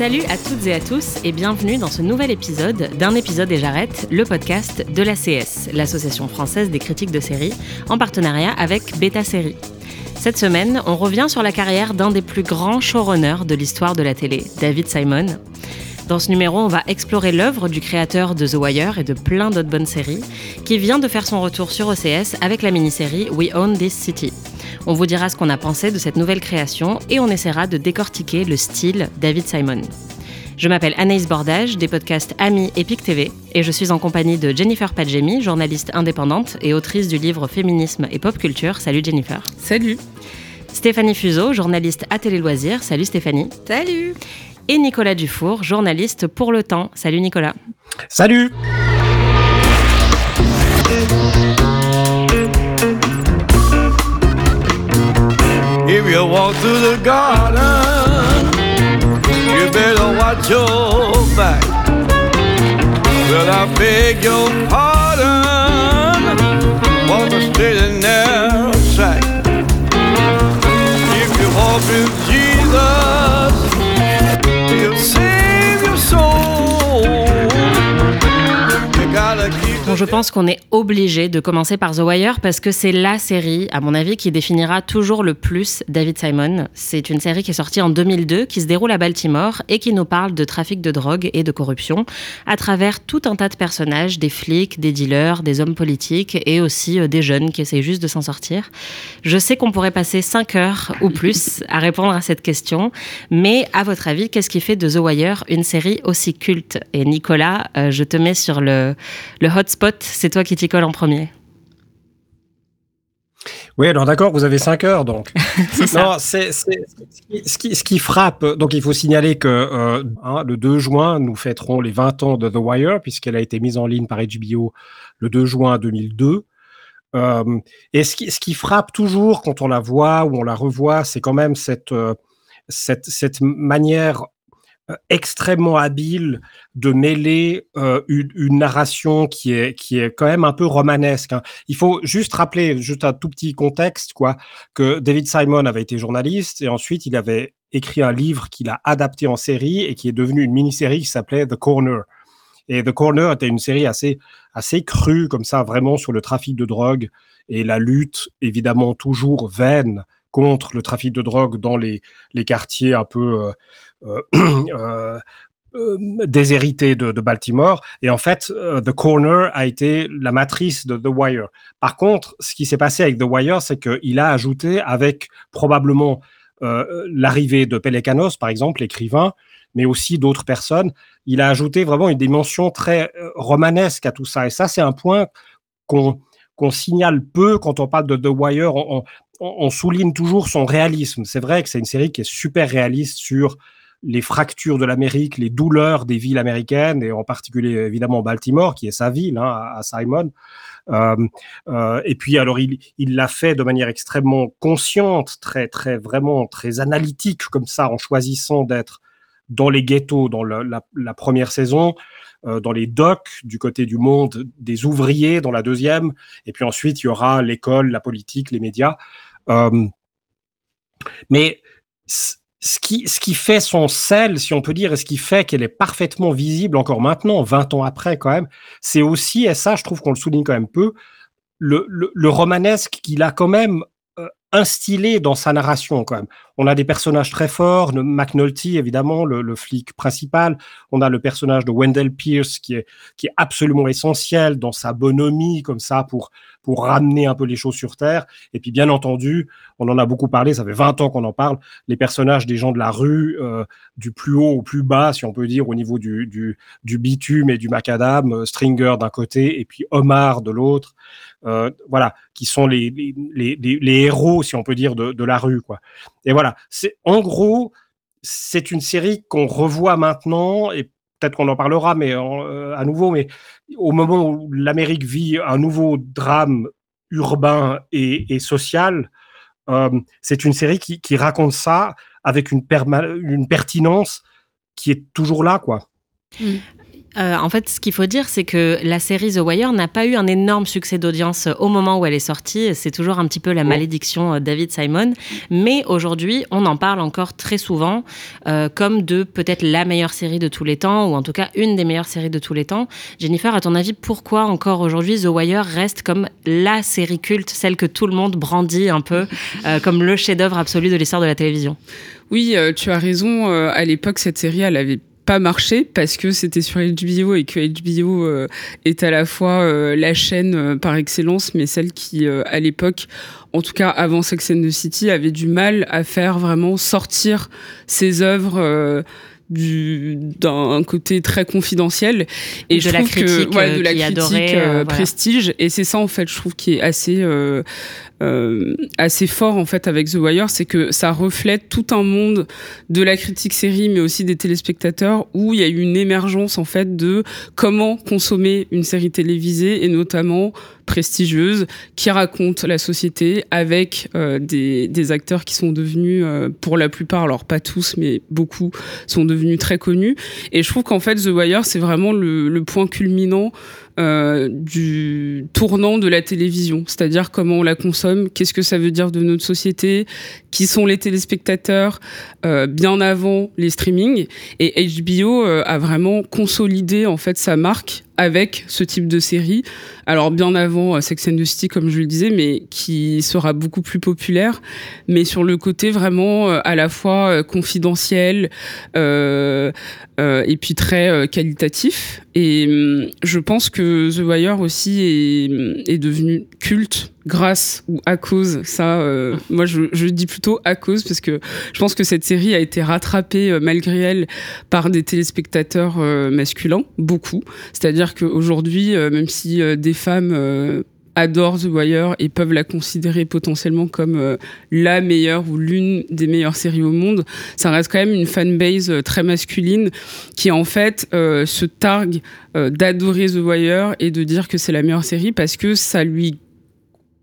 Salut à toutes et à tous et bienvenue dans ce nouvel épisode d'un épisode et j'arrête, le podcast de l'ACS, l'association française des critiques de séries, en partenariat avec Beta Série. Cette semaine, on revient sur la carrière d'un des plus grands showrunners de l'histoire de la télé, David Simon. Dans ce numéro, on va explorer l'œuvre du créateur de The Wire et de plein d'autres bonnes séries, qui vient de faire son retour sur OCS avec la mini-série We Own This City. On vous dira ce qu'on a pensé de cette nouvelle création et on essaiera de décortiquer le style David Simon. Je m'appelle Anaïs Bordage, des podcasts Amis Epic TV, et je suis en compagnie de Jennifer Padjemi, journaliste indépendante et autrice du livre Féminisme et Pop Culture. Salut Jennifer. Salut. Stéphanie Fuseau, journaliste à Télé Loisirs. Salut Stéphanie. Salut. Et Nicolas Dufour, journaliste pour Le Temps. Salut Nicolas. Salut If you walk through the garden, you better watch your back. Well, I beg your pardon, walk a straight and narrow track. If you walk with Jesus, Bon, je pense qu'on est obligé de commencer par The Wire parce que c'est la série, à mon avis, qui définira toujours le plus David Simon. C'est une série qui est sortie en 2002, qui se déroule à Baltimore et qui nous parle de trafic de drogue et de corruption à travers tout un tas de personnages, des flics, des dealers, des hommes politiques et aussi euh, des jeunes qui essayent juste de s'en sortir. Je sais qu'on pourrait passer 5 heures ou plus à répondre à cette question, mais à votre avis, qu'est-ce qui fait de The Wire une série aussi culte? Et Nicolas, euh, je te mets sur le, le hotspot, c'est toi qui t'y colle en premier. Oui, alors d'accord, vous avez 5 heures donc. Non, c'est ce qui, ce qui frappe. Donc, il faut signaler que euh, hein, le 2 juin, nous fêterons les 20 ans de The Wire, puisqu'elle a été mise en ligne par HBO le 2 juin 2002. Euh, et ce qui, ce qui frappe toujours quand on la voit ou on la revoit, c'est quand même cette, euh, cette, cette manière extrêmement habile de mêler euh, une, une narration qui est, qui est quand même un peu romanesque. hein. Il faut juste rappeler, juste un tout petit contexte, quoi, que David Simon avait été journaliste et ensuite il avait écrit un livre qu'il a adapté en série et qui est devenu une mini-série qui s'appelait The Corner. Et The Corner était une série assez, assez crue, comme ça, vraiment sur le trafic de drogue et la lutte, évidemment, toujours vaine contre le trafic de drogue dans les, les quartiers un peu euh, euh, euh, déshérités de, Baltimore. Et en fait, euh, The Corner a été la matrice de The Wire. Par contre, ce qui s'est passé avec The Wire, c'est qu'il a ajouté, avec probablement l'arrivée de Pelecanos, par exemple, l'écrivain, mais aussi d'autres personnes, il a ajouté vraiment une dimension très romanesque à tout ça. Et ça, c'est un point qu'on signale peu quand on parle de The Wire. On- on souligne toujours son réalisme. C'est vrai que c'est une série qui est super réaliste sur les fractures de l'Amérique, les douleurs des villes américaines, et en particulier évidemment Baltimore, qui est sa ville, hein, à Simon. Euh, euh, et puis alors il l'a fait de manière extrêmement consciente, très très vraiment très analytique comme ça, en choisissant d'être dans les ghettos dans la, première saison, euh, dans les docks du côté du monde des ouvriers dans la deuxième, et puis ensuite il y aura l'école, la politique, les médias. Mais ce qui, ce qui fait son sel, si on peut dire, et ce qui fait qu'elle est parfaitement visible encore maintenant, 20 ans après quand même, c'est aussi, et ça je trouve qu'on le souligne quand même peu, le, le, le romanesque qu'il a quand même instillé dans sa narration quand même. On a des personnages très forts, McNulty évidemment, le, flic principal. On a le personnage de Wendell Pierce qui est qui est absolument essentiel dans sa bonhomie comme ça pour pour ramener un peu les choses sur terre. Et puis bien entendu, on en a beaucoup parlé, ça fait 20 ans qu'on en parle, les personnages des gens de la rue, euh, du plus haut au plus bas, si on peut dire, au niveau du, du, bitume et du macadam, euh, Stringer d'un côté et puis Omar de l'autre, voilà, qui sont les, les, héros, si on peut dire, de, la rue, quoi. Et voilà, c'est en gros, c'est une série qu'on revoit maintenant et peut-être qu'on en parlera, mais euh, à nouveau, mais au moment où l'Amérique vit un nouveau drame urbain et, social, euh, c'est une série qui, raconte ça avec une, une pertinence qui est toujours là, quoi. Mm. Euh, en fait, ce qu'il faut dire, c'est que la série The Wire n'a pas eu un énorme succès d'audience au moment où elle est sortie. C'est toujours un petit peu la oh. malédiction euh, David Simon. Mais aujourd'hui, on en parle encore très souvent euh, comme de peut-être la meilleure série de tous les temps, ou en tout cas une des meilleures séries de tous les temps. Jennifer, à ton avis, pourquoi encore aujourd'hui The Wire reste comme la série culte, celle que tout le monde brandit un peu comme le chef-d'œuvre absolu de l'histoire de la télévision? Oui, tu as raison. à l'époque, cette série, elle avait pas marché parce que c'était sur HBO et que HBO euh, est à la fois euh, la chaîne euh, par excellence, mais celle qui, à l'époque, en tout cas avant Sex and the City, avait du mal à faire vraiment sortir ses œuvres d'un côté très confidentiel. Et de je la critique, que de la critique prestige. Et c'est ça en fait je trouve qui est assez euh, assez fort en fait avec The Wire, c'est que ça reflète tout un monde de la critique série, mais aussi des téléspectateurs, où il y a eu une émergence en fait de comment consommer une série télévisée et notamment prestigieuse qui raconte la société avec euh, des, acteurs qui sont devenus, euh, pour la plupart, alors pas tous, mais beaucoup, sont devenus très connus. Et je trouve qu'en fait, The Wire, c'est vraiment le, point culminant euh, du tournant de la télévision, c'est-à-dire comment on la consomme, qu'est-ce que ça veut dire de notre société, qui sont les téléspectateurs, bien avant les streamings. Et HBO a vraiment consolidé en fait sa marque avec ce type de série. Alors bien avant euh, Sex and the City, comme je le disais, mais qui sera beaucoup plus populaire, mais sur le côté vraiment euh, à la fois euh, confidentiel et puis très qualitatif. Et hum, je pense que The Wire aussi est, est devenu culte grâce ou à cause, ça, euh, moi je, je, dis plutôt à cause parce que je pense que cette série a été rattrapée euh, malgré elle par des téléspectateurs euh, masculins, beaucoup. C'est-à-dire qu'aujourd'hui, même si des femmes adorent The Wire et peuvent la considérer potentiellement comme la meilleure ou l'une des meilleures séries au monde, ça reste quand même une fanbase très masculine qui en fait se targue d'adorer The Wire et de dire que c'est la meilleure série parce que ça lui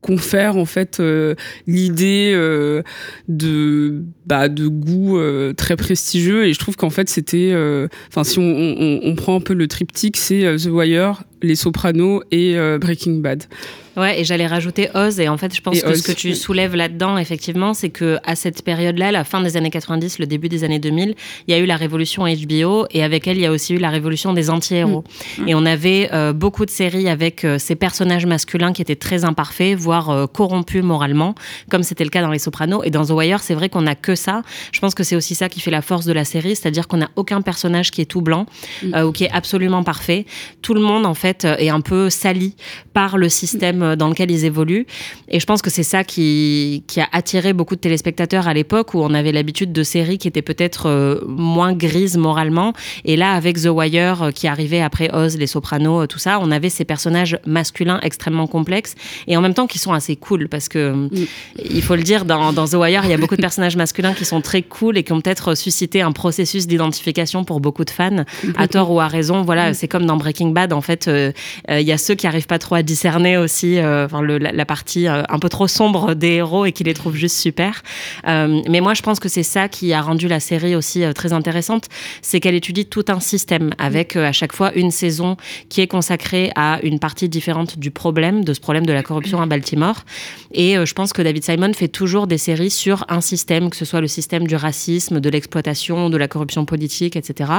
confère en fait euh, l'idée euh, de bah, de goût euh, très prestigieux. Et je trouve qu'en fait c'était enfin si on, on, on, prend un peu le triptyque c'est The Wire les Sopranos et Breaking Bad Ouais, et j'allais rajouter Oz. Et en fait, je pense que ce que tu soulèves là-dedans, effectivement, c'est que à cette période-là, la fin des années 90, le début des années 2000, il y a eu la révolution HBO et avec elle, il y a aussi eu la révolution des anti-héros. Mm. Et on avait euh, beaucoup de séries avec euh, ces personnages masculins qui étaient très imparfaits, voire euh, corrompus moralement, comme c'était le cas dans Les Sopranos. Et dans The Wire, c'est vrai qu'on n'a que ça. Je pense que c'est aussi ça qui fait la force de la série, c'est-à-dire qu'on n'a aucun personnage qui est tout blanc mm. ou qui est absolument parfait. Tout le monde, en fait, est un peu sali par le système euh, dans lequel ils évoluent. Et je pense que c'est ça qui, qui a attiré beaucoup de téléspectateurs à l'époque où on avait l'habitude de séries qui étaient peut-être euh, moins grises moralement. Et là, avec The Wire euh, qui arrivait après Oz, Les Sopranos, tout ça, on avait ces personnages masculins extrêmement complexes et en même temps qui sont assez cool parce que mm. il faut le dire, dans, dans, The Wire, il y a beaucoup de personnages masculins qui sont très cool et qui ont peut-être suscité un processus d'identification pour beaucoup de fans, à tort ou à raison. Voilà, c'est comme dans Breaking Bad, en fait, il y a ceux qui arrivent pas trop à discerner aussi euh, enfin la, partie euh, un peu trop sombre des héros et qui les trouve juste super. Euh, mais moi, je pense que c'est ça qui a rendu la série aussi très intéressante, c'est qu'elle étudie tout un système avec à chaque fois une saison qui est consacrée à une partie différente du problème, de ce problème de la corruption à Baltimore. Et je pense que David Simon fait toujours des séries sur un système, que ce soit le système du racisme, de l'exploitation, de la corruption politique, etc.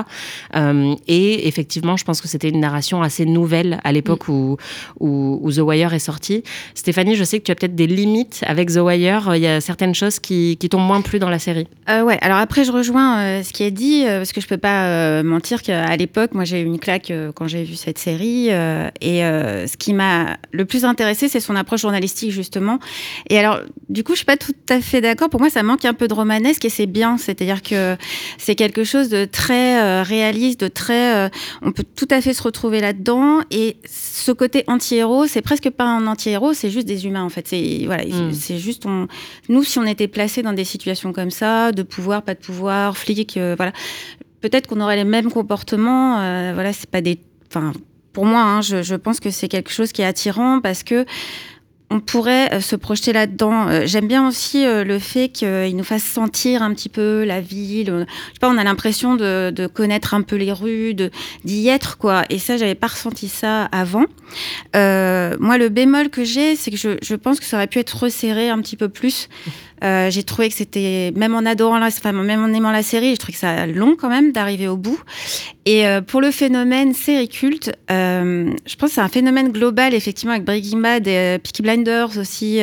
et effectivement, je pense que c'était une narration assez nouvelle à l'époque où, où, où, The Wire est sorti. Stéphanie, je sais que tu as peut-être des limites avec The Wire. Il y a certaines choses qui, qui t'ont moins plu dans la série. Euh, ouais, alors après, je rejoins euh, ce qui est dit, euh, parce que je peux pas euh, mentir qu'à l'époque, moi, j'ai eu une claque quand j'ai vu cette série. et ce qui m'a le plus intéressé, c'est son approche journalistique, justement. Et alors, du coup, je suis pas tout à fait d'accord. Pour moi, ça manque un peu de romanesque et c'est bien. C'est-à-dire que c'est quelque chose de très réaliste, de très. on peut tout à fait se retrouver là-dedans. Et ce côté anti-héros, c'est presque pas un anti-héros, c'est juste des humains en fait. C'est voilà, mm. c'est juste on. Nous, si on était placé dans des situations comme ça, de pouvoir, pas de pouvoir, flic, euh, voilà, peut-être qu'on aurait les mêmes comportements. voilà, c'est pas des. Enfin, pour moi, hein, je, je, pense que c'est quelque chose qui est attirant parce que on pourrait euh, se projeter là-dedans. Euh, j'aime bien aussi euh, le fait qu'il nous fasse sentir un petit peu la ville. Je sais pas, on a l'impression de, connaître un peu les rues, d'y être, quoi. Et ça, j'avais pas ressenti ça avant. moi, le bémol que j'ai, c'est que je, je, pense que ça aurait pu être resserré un petit peu plus. Euh, j'ai trouvé que c'était, même en adorant la, enfin, même en aimant la série, je trouve que ça long quand même d'arriver au bout. Et euh, pour le phénomène série culte, euh, je pense que c'est un phénomène global, effectivement, avec Breaking Bad et Peaky Blinders aussi,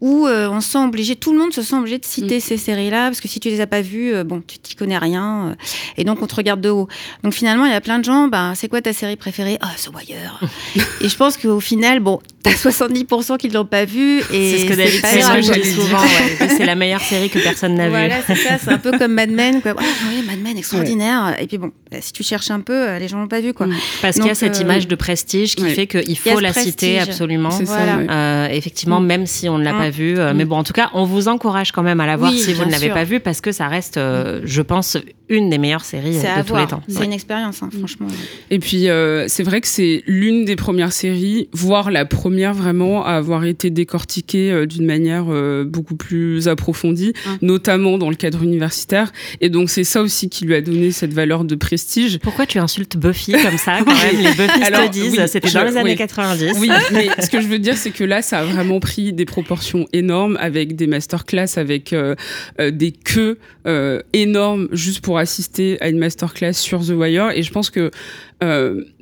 où euh, on se sent obligé, tout le monde se sent obligé de citer mm. ces séries-là, parce que si tu les as pas vues, euh, bon, tu t'y connais rien, euh, et donc on te regarde de haut. Donc finalement, il y a plein de gens, bah, c'est quoi ta série préférée? Ah, The Wire. et je pense qu'au final, bon, t'as 70% qui ne l'ont pas vu. C'est ce que David Serra dit souvent, ouais. c'est la meilleure série que personne n'a vue. Voilà, c'est ça, c'est un peu comme Mad Men, quoi. Ah, oui, Mad Men, extraordinaire. Et puis bon, bah, si tu cherches un peu, les gens l'ont pas vu, quoi. Mm. Parce qu'il y a cette image de prestige qui fait qu'il faut la citer absolument. Voilà. effectivement, mm. même si on ne l'a pas vu. Euh, mais mm. bon, en tout cas, on vous encourage quand même à la voir si vous ne l'avez pas vu parce que ça reste, euh, je pense, une des meilleures séries euh, de tous les temps. C'est une expérience, hein, franchement. Et puis, c'est vrai que c'est l'une des premières séries, voire la première vraiment à avoir été décortiquée d'une manière beaucoup plus approfondie, notamment dans le cadre universitaire. Et donc, c'est ça aussi qui lui a donné cette valeur de prestige. Pourquoi tu insultes Buffy comme ça quand même? Les Buffy te disent, c'était dans les années 90. Oui, mais ce que je veux dire, c'est que là, ça a vraiment pris des proportions énormes avec des masterclass, avec euh, euh, des queues euh, énormes juste pour assister à une masterclass sur The Wire. Et je pense que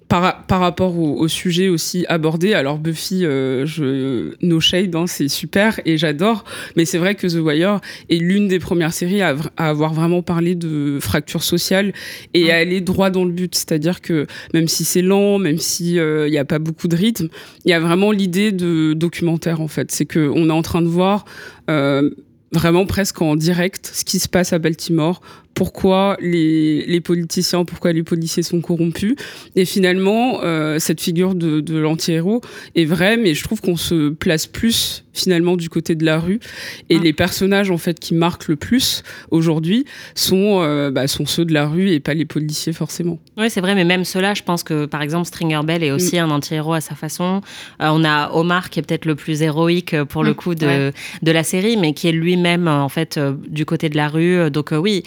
par, par, rapport au, sujet aussi abordé, alors Buffy, je, no shade, hein, c'est super et j'adore, mais c'est vrai que The Wire est l'une des premières séries à, avoir vraiment parlé de fracture sociale et à aller droit dans le but. C'est-à-dire que même si c'est lent, même s'il n'y a pas beaucoup de rythme, il y a vraiment l'idée de documentaire en fait. C'est qu'on est en train de voir euh, vraiment presque en direct ce qui se passe à Baltimore, pourquoi les, les politiciens, pourquoi les policiers sont corrompus. Et finalement, euh, cette figure de, de l'anti-héros est vraie, mais je trouve qu'on se place plus finalement du côté de la rue. Et ah. les personnages en fait qui marquent le plus aujourd'hui sont, euh, bah, sont ceux de la rue et pas les policiers forcément. Oui, c'est vrai, mais même ceux-là, je pense que par exemple Stringer Bell est aussi mm. un anti-héros à sa façon. Euh, on a Omar qui est peut-être le plus héroïque pour le mm. coup de, de la série, mais qui est lui-même en fait du côté de la rue. Donc oui,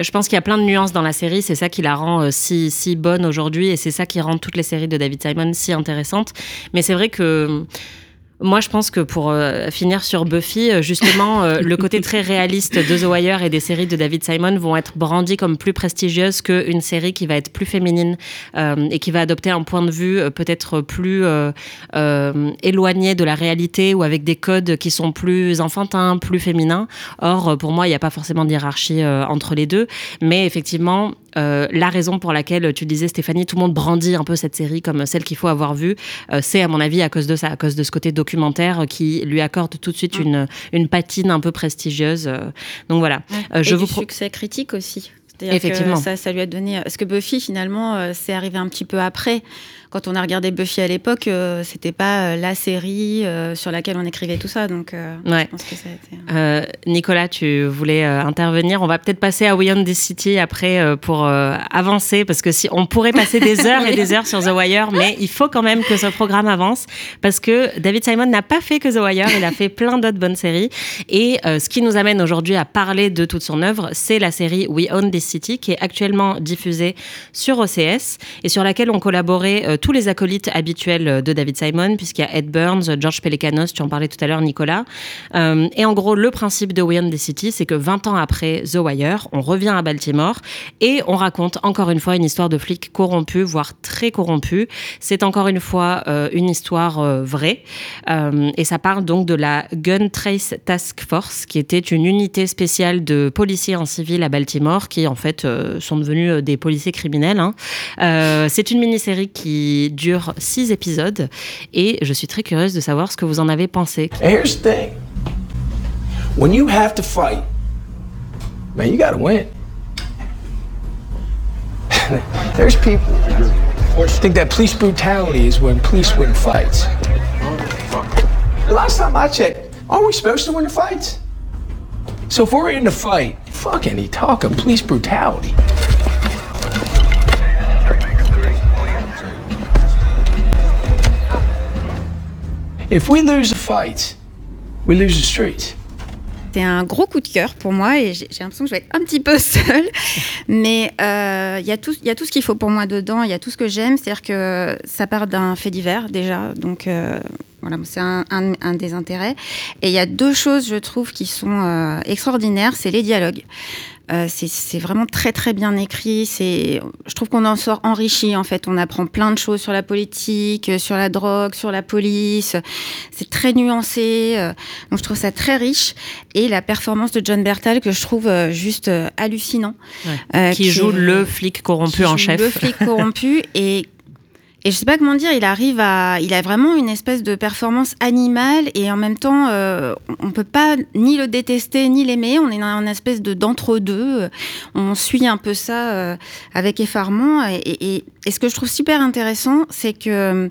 je pense qu'il y a plein de nuances dans la série. C'est ça qui la rend euh, si, si bonne aujourd'hui et c'est ça qui rend toutes les séries de David Simon si intéressantes. Mais c'est vrai que moi, je pense que pour euh, finir sur Buffy, euh, justement, euh, le côté très réaliste de The Wire et des séries de David Simon vont être brandis comme plus prestigieuses qu'une série qui va être plus féminine et qui va adopter un point de vue peut-être plus éloigné de la réalité ou avec des codes qui sont plus enfantins, plus féminins. Or, pour moi, il n'y a pas forcément de hiérarchie entre les deux. Mais effectivement, la raison pour laquelle tu disais, Stéphanie, tout le monde brandit un peu cette série comme celle qu'il faut avoir vue, c'est à mon avis à cause de ça, à cause de ce côté documentaire qui lui accorde tout de suite une, une patine un peu prestigieuse. Donc voilà. Euh, je Et vous du succès critique aussi. Effectivement. Que ça, ça lui a donné. Parce que Buffy, finalement, euh, c'est arrivé un petit peu après quand on a regardé Buffy à l'époque, euh, c'était pas euh, la série euh, sur laquelle on écrivait tout ça. Donc, ouais. je pense que ça a été... Nicolas, tu voulais intervenir. On va peut-être passer à We Own This City après pour avancer, parce que si on pourrait passer des heures et des heures sur The Wire, mais il faut quand même que ce programme avance, parce que David Simon n'a pas fait que The Wire, il a fait plein d'autres bonnes séries. Et ce qui nous amène aujourd'hui à parler de toute son œuvre, c'est la série We Own This City, qui est actuellement diffusée sur OCS et sur laquelle ont collaboré tous les acolytes habituels de David Simon, puisqu'il y a Ed Burns, George Pelecanos, tu en parlais tout à l'heure, Nicolas. Euh, et en gros, le principe de We the City, c'est que 20 ans après The Wire, on revient à Baltimore et on raconte encore une fois une histoire de flic corrompu, voire très corrompu. C'est encore une fois euh, une histoire euh, vraie. et ça parle donc de la Gun Trace Task Force, qui était une unité spéciale de policiers en civil à Baltimore, qui en fait sont devenus des policiers criminels. Hein. c'est une mini-série qui dure six épisodes et je suis très curieuse de savoir ce que vous en avez pensé. Here's the thing. When you have to fight, man, you gotta win. There's people think that police brutality is when police win fights. The last time I checked, aren't we supposed to win the fights? So if we're in the fight, fuck any talk of police brutality. If we lose a fight, we lose the street. C'est un gros coup de cœur pour moi et j'ai l'impression que je vais être un petit peu seule. Mais euh, il y, a tout, y a tout ce qu'il faut pour moi dedans, il y a tout ce que j'aime. C'est-à-dire que ça part d'un fait divers déjà. Donc euh, voilà, c'est un, un, un, des intérêts. Et il y a deux choses, je trouve, qui sont euh, extraordinaires. C'est les dialogues. Euh, c'est vraiment très très bien écrit. C'est, je trouve qu'on en sort enrichi en fait. On apprend plein de choses sur la politique, euh, sur la drogue, sur la police. C'est très nuancé. Euh, donc je trouve ça très riche. Et la performance de John Bertal que je trouve juste hallucinant. Ouais. qui, qui, joue le flic corrompu en chef. Le flic corrompu et et je sais pas comment dire, il arrive à, il a vraiment une espèce de performance animale et en même temps, euh, on peut pas ni le détester ni l'aimer. On est dans une espèce de d'entre-deux. On suit un peu ça euh, avec effarement. Et, et, et, ce que je trouve super intéressant, c'est que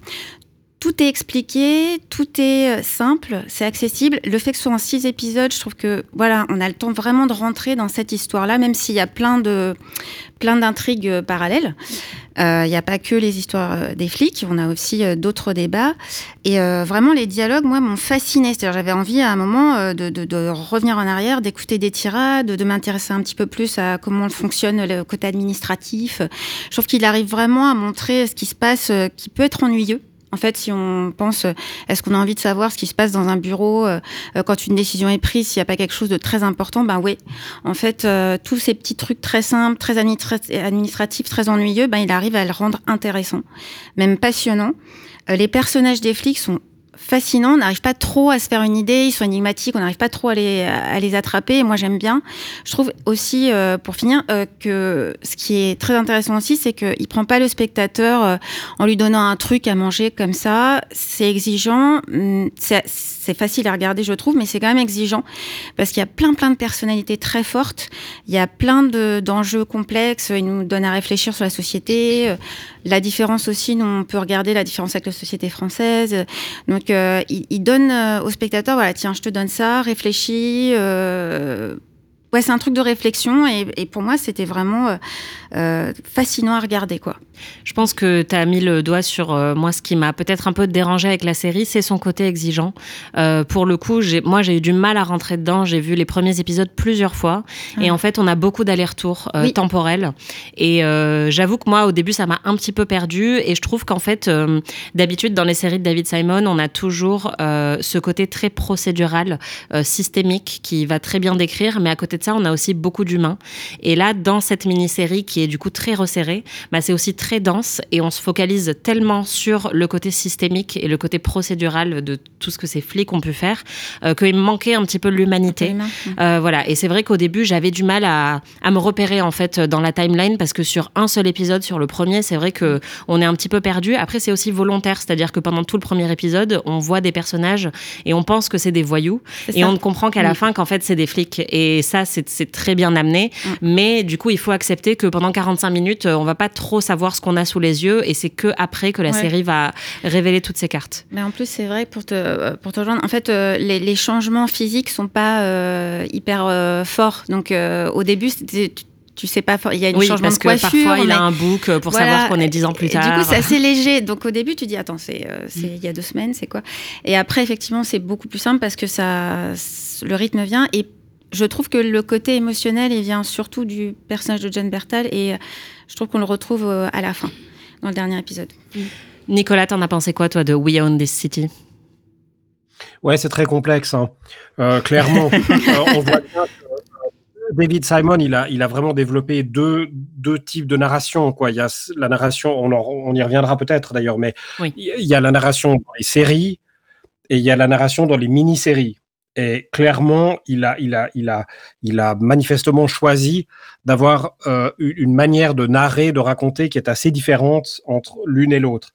tout est expliqué, tout est euh, simple, c'est accessible. Le fait que ce soit en six épisodes, je trouve que voilà, on a le temps vraiment de rentrer dans cette histoire-là, même s'il y a plein de plein d'intrigues euh, parallèles. Euh, il n'y a pas que les histoires des flics, on a aussi d'autres débats. Et euh, vraiment, les dialogues, moi, m'ont fasciné. C'est-à-dire, j'avais envie à un moment de, de, de revenir en arrière, d'écouter des tirades, de, de m'intéresser un petit peu plus à comment fonctionne le côté administratif. Je trouve qu'il arrive vraiment à montrer ce qui se passe, qui peut être ennuyeux en fait, si on pense, est-ce qu'on a envie de savoir ce qui se passe dans un bureau euh, quand une décision est prise, s'il n'y a pas quelque chose de très important, ben oui. En fait, euh, tous ces petits trucs très simples, très administratifs, très ennuyeux, ben il arrive à le rendre intéressant, même passionnant. Euh, les personnages des flics sont fascinant. On n'arrive pas trop à se faire une idée. Ils sont énigmatiques. On n'arrive pas trop à les, à les attraper. Moi, j'aime bien. Je trouve aussi, euh, pour finir, euh, que ce qui est très intéressant aussi, c'est qu'il prend pas le spectateur euh, en lui donnant un truc à manger comme ça. C'est exigeant. Hum, c'est facile à regarder, je trouve, mais c'est quand même exigeant parce qu'il y a plein, plein de personnalités très fortes. Il y a plein d'enjeux complexes. Il nous donne à réfléchir sur la société. La différence aussi, nous, on peut regarder la différence avec la société française. Donc, euh, il, il, donne euh, au spectateur, voilà, tiens, je te donne ça, réfléchis. Euh, ouais, c'est un truc de réflexion et, et pour moi, c'était vraiment euh, euh, fascinant à regarder, quoi. Je pense que tu as mis le doigt sur euh, moi ce qui m'a peut-être un peu dérangé avec la série, c'est son côté exigeant. Euh, pour le coup, moi j'ai eu du mal à rentrer dedans. J'ai vu les premiers épisodes plusieurs fois et en fait on a beaucoup d'allers-retours oui. temporels. Et j'avoue que moi au début ça m'a un petit peu perdu et je trouve qu'en fait d'habitude dans les séries de David Simon on a toujours ce côté très procédural, systémique qui va très bien décrire, mais à côté de ça on a aussi beaucoup d'humains. Et là dans cette mini-série qui est du coup très resserrée, bah, c'est aussi très dense et on se focalise tellement sur le côté systémique et le côté procédural de tout ce que ces flics ont pu faire euh, qu'il me manquait un petit peu l'humanité. Euh, voilà. Et c'est vrai qu'au début, j'avais du mal à, à, me repérer en fait dans la timeline parce que sur un seul épisode, sur le premier, c'est vrai que on est un petit peu perdu. Après, c'est aussi volontaire, c'est-à-dire que pendant tout le premier épisode, on voit des personnages et on pense que c'est des voyous et on ne comprend qu'à la fin qu'en fait c'est des flics. Et ça, c'est très bien amené. Mm. Mais du coup, il faut accepter que pendant 45 minutes, on va pas trop savoir ce qu'on a sous les yeux et c'est que après que la ouais. série va révéler toutes ces cartes. Mais en plus, c'est vrai pour te pour te rejoindre. En fait, euh, les, les, changements physiques sont pas euh, hyper euh, forts. Donc euh, au début, c'était tu sais pas, il y a une oui, changement parce de coiffure. Que parfois, il a un book pour voilà. savoir qu'on est dix ans plus tard. Et du coup, c'est assez léger. Donc, au début, tu dis, attends, c'est, euh, c'est il y a deux semaines, c'est quoi? Et après, effectivement, c'est beaucoup plus simple parce que ça, le rythme vient. Et je trouve que le côté émotionnel, il vient surtout du personnage de John Bertal. Et je trouve qu'on le retrouve à la fin dans le dernier épisode. Nicolas, t'en as pensé quoi, toi, de We Own This City? Ouais, c'est très complexe. Hein. Euh, clairement, euh, on voit bien que David Simon, il a, il a vraiment développé deux, deux types de narration. Quoi. Il y a la narration, on, en, on y reviendra peut-être d'ailleurs, mais oui. il y a la narration dans les séries et il y a la narration dans les mini-séries. Et clairement, il a, il a, il a, il a manifestement choisi d'avoir euh, une manière de narrer, de raconter qui est assez différente entre l'une et l'autre.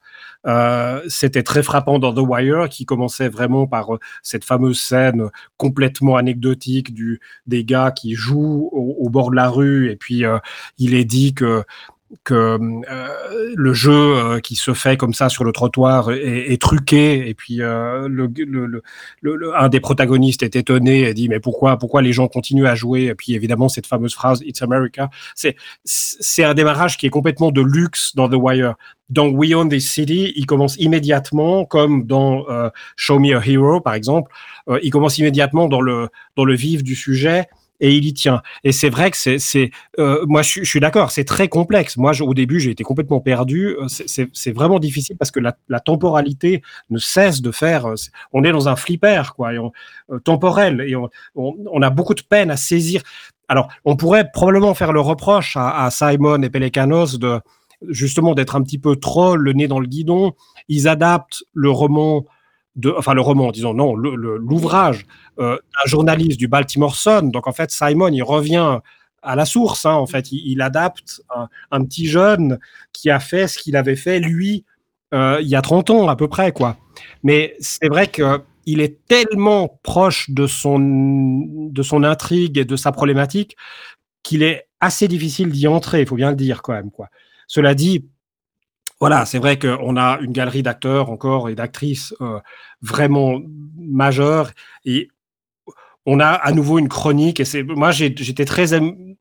Euh, C'était très frappant dans The Wire, qui commençait vraiment par euh, cette fameuse scène complètement anecdotique des gars qui jouent au, bord de la rue, et puis il est dit que que euh, le jeu euh, qui se fait comme ça sur le trottoir est, truqué. Et puis euh, le, un des protagonistes est étonné et dit mais pourquoi pourquoi les gens continuent à jouer? Et puis évidemment cette fameuse phrase It's America. C'est c'est un démarrage qui est complètement de luxe dans The Wire. Dans We Own This City il commence immédiatement comme dans Show Me a Hero par exemple il commence immédiatement dans le dans le vif du sujet et il y tient. Et c'est vrai que c'est, euh, moi je, suis d'accord, c'est très complexe. Moi, au début, j'ai été complètement perdu. Euh, c'est vraiment difficile parce que la, la, temporalité ne cesse de faire. Euh, on est dans un flipper, quoi, et temporel, et on, on, a beaucoup de peine à saisir. Alors, on pourrait probablement faire le reproche à, à Simon et Pelekanos de justement d'être un petit peu trop le nez dans le guidon. Ils adaptent le roman enfin le roman, disons non, l'ouvrage euh, d'un journaliste du Baltimore Sun. Donc en fait, Simon, il revient à la source. Hein, en fait, il, adapte un, petit jeune qui a fait ce qu'il avait fait lui euh, il y a 30 ans à peu près, quoi. Mais c'est vrai que il est tellement proche de son de son intrigue et de sa problématique qu'il est assez difficile d'y entrer. Il faut bien le dire quand même, quoi. Cela dit, voilà, c'est vrai qu'on a une galerie d'acteurs encore et d'actrices euh, vraiment majeures et on a à nouveau une chronique et c'est moi j'étais très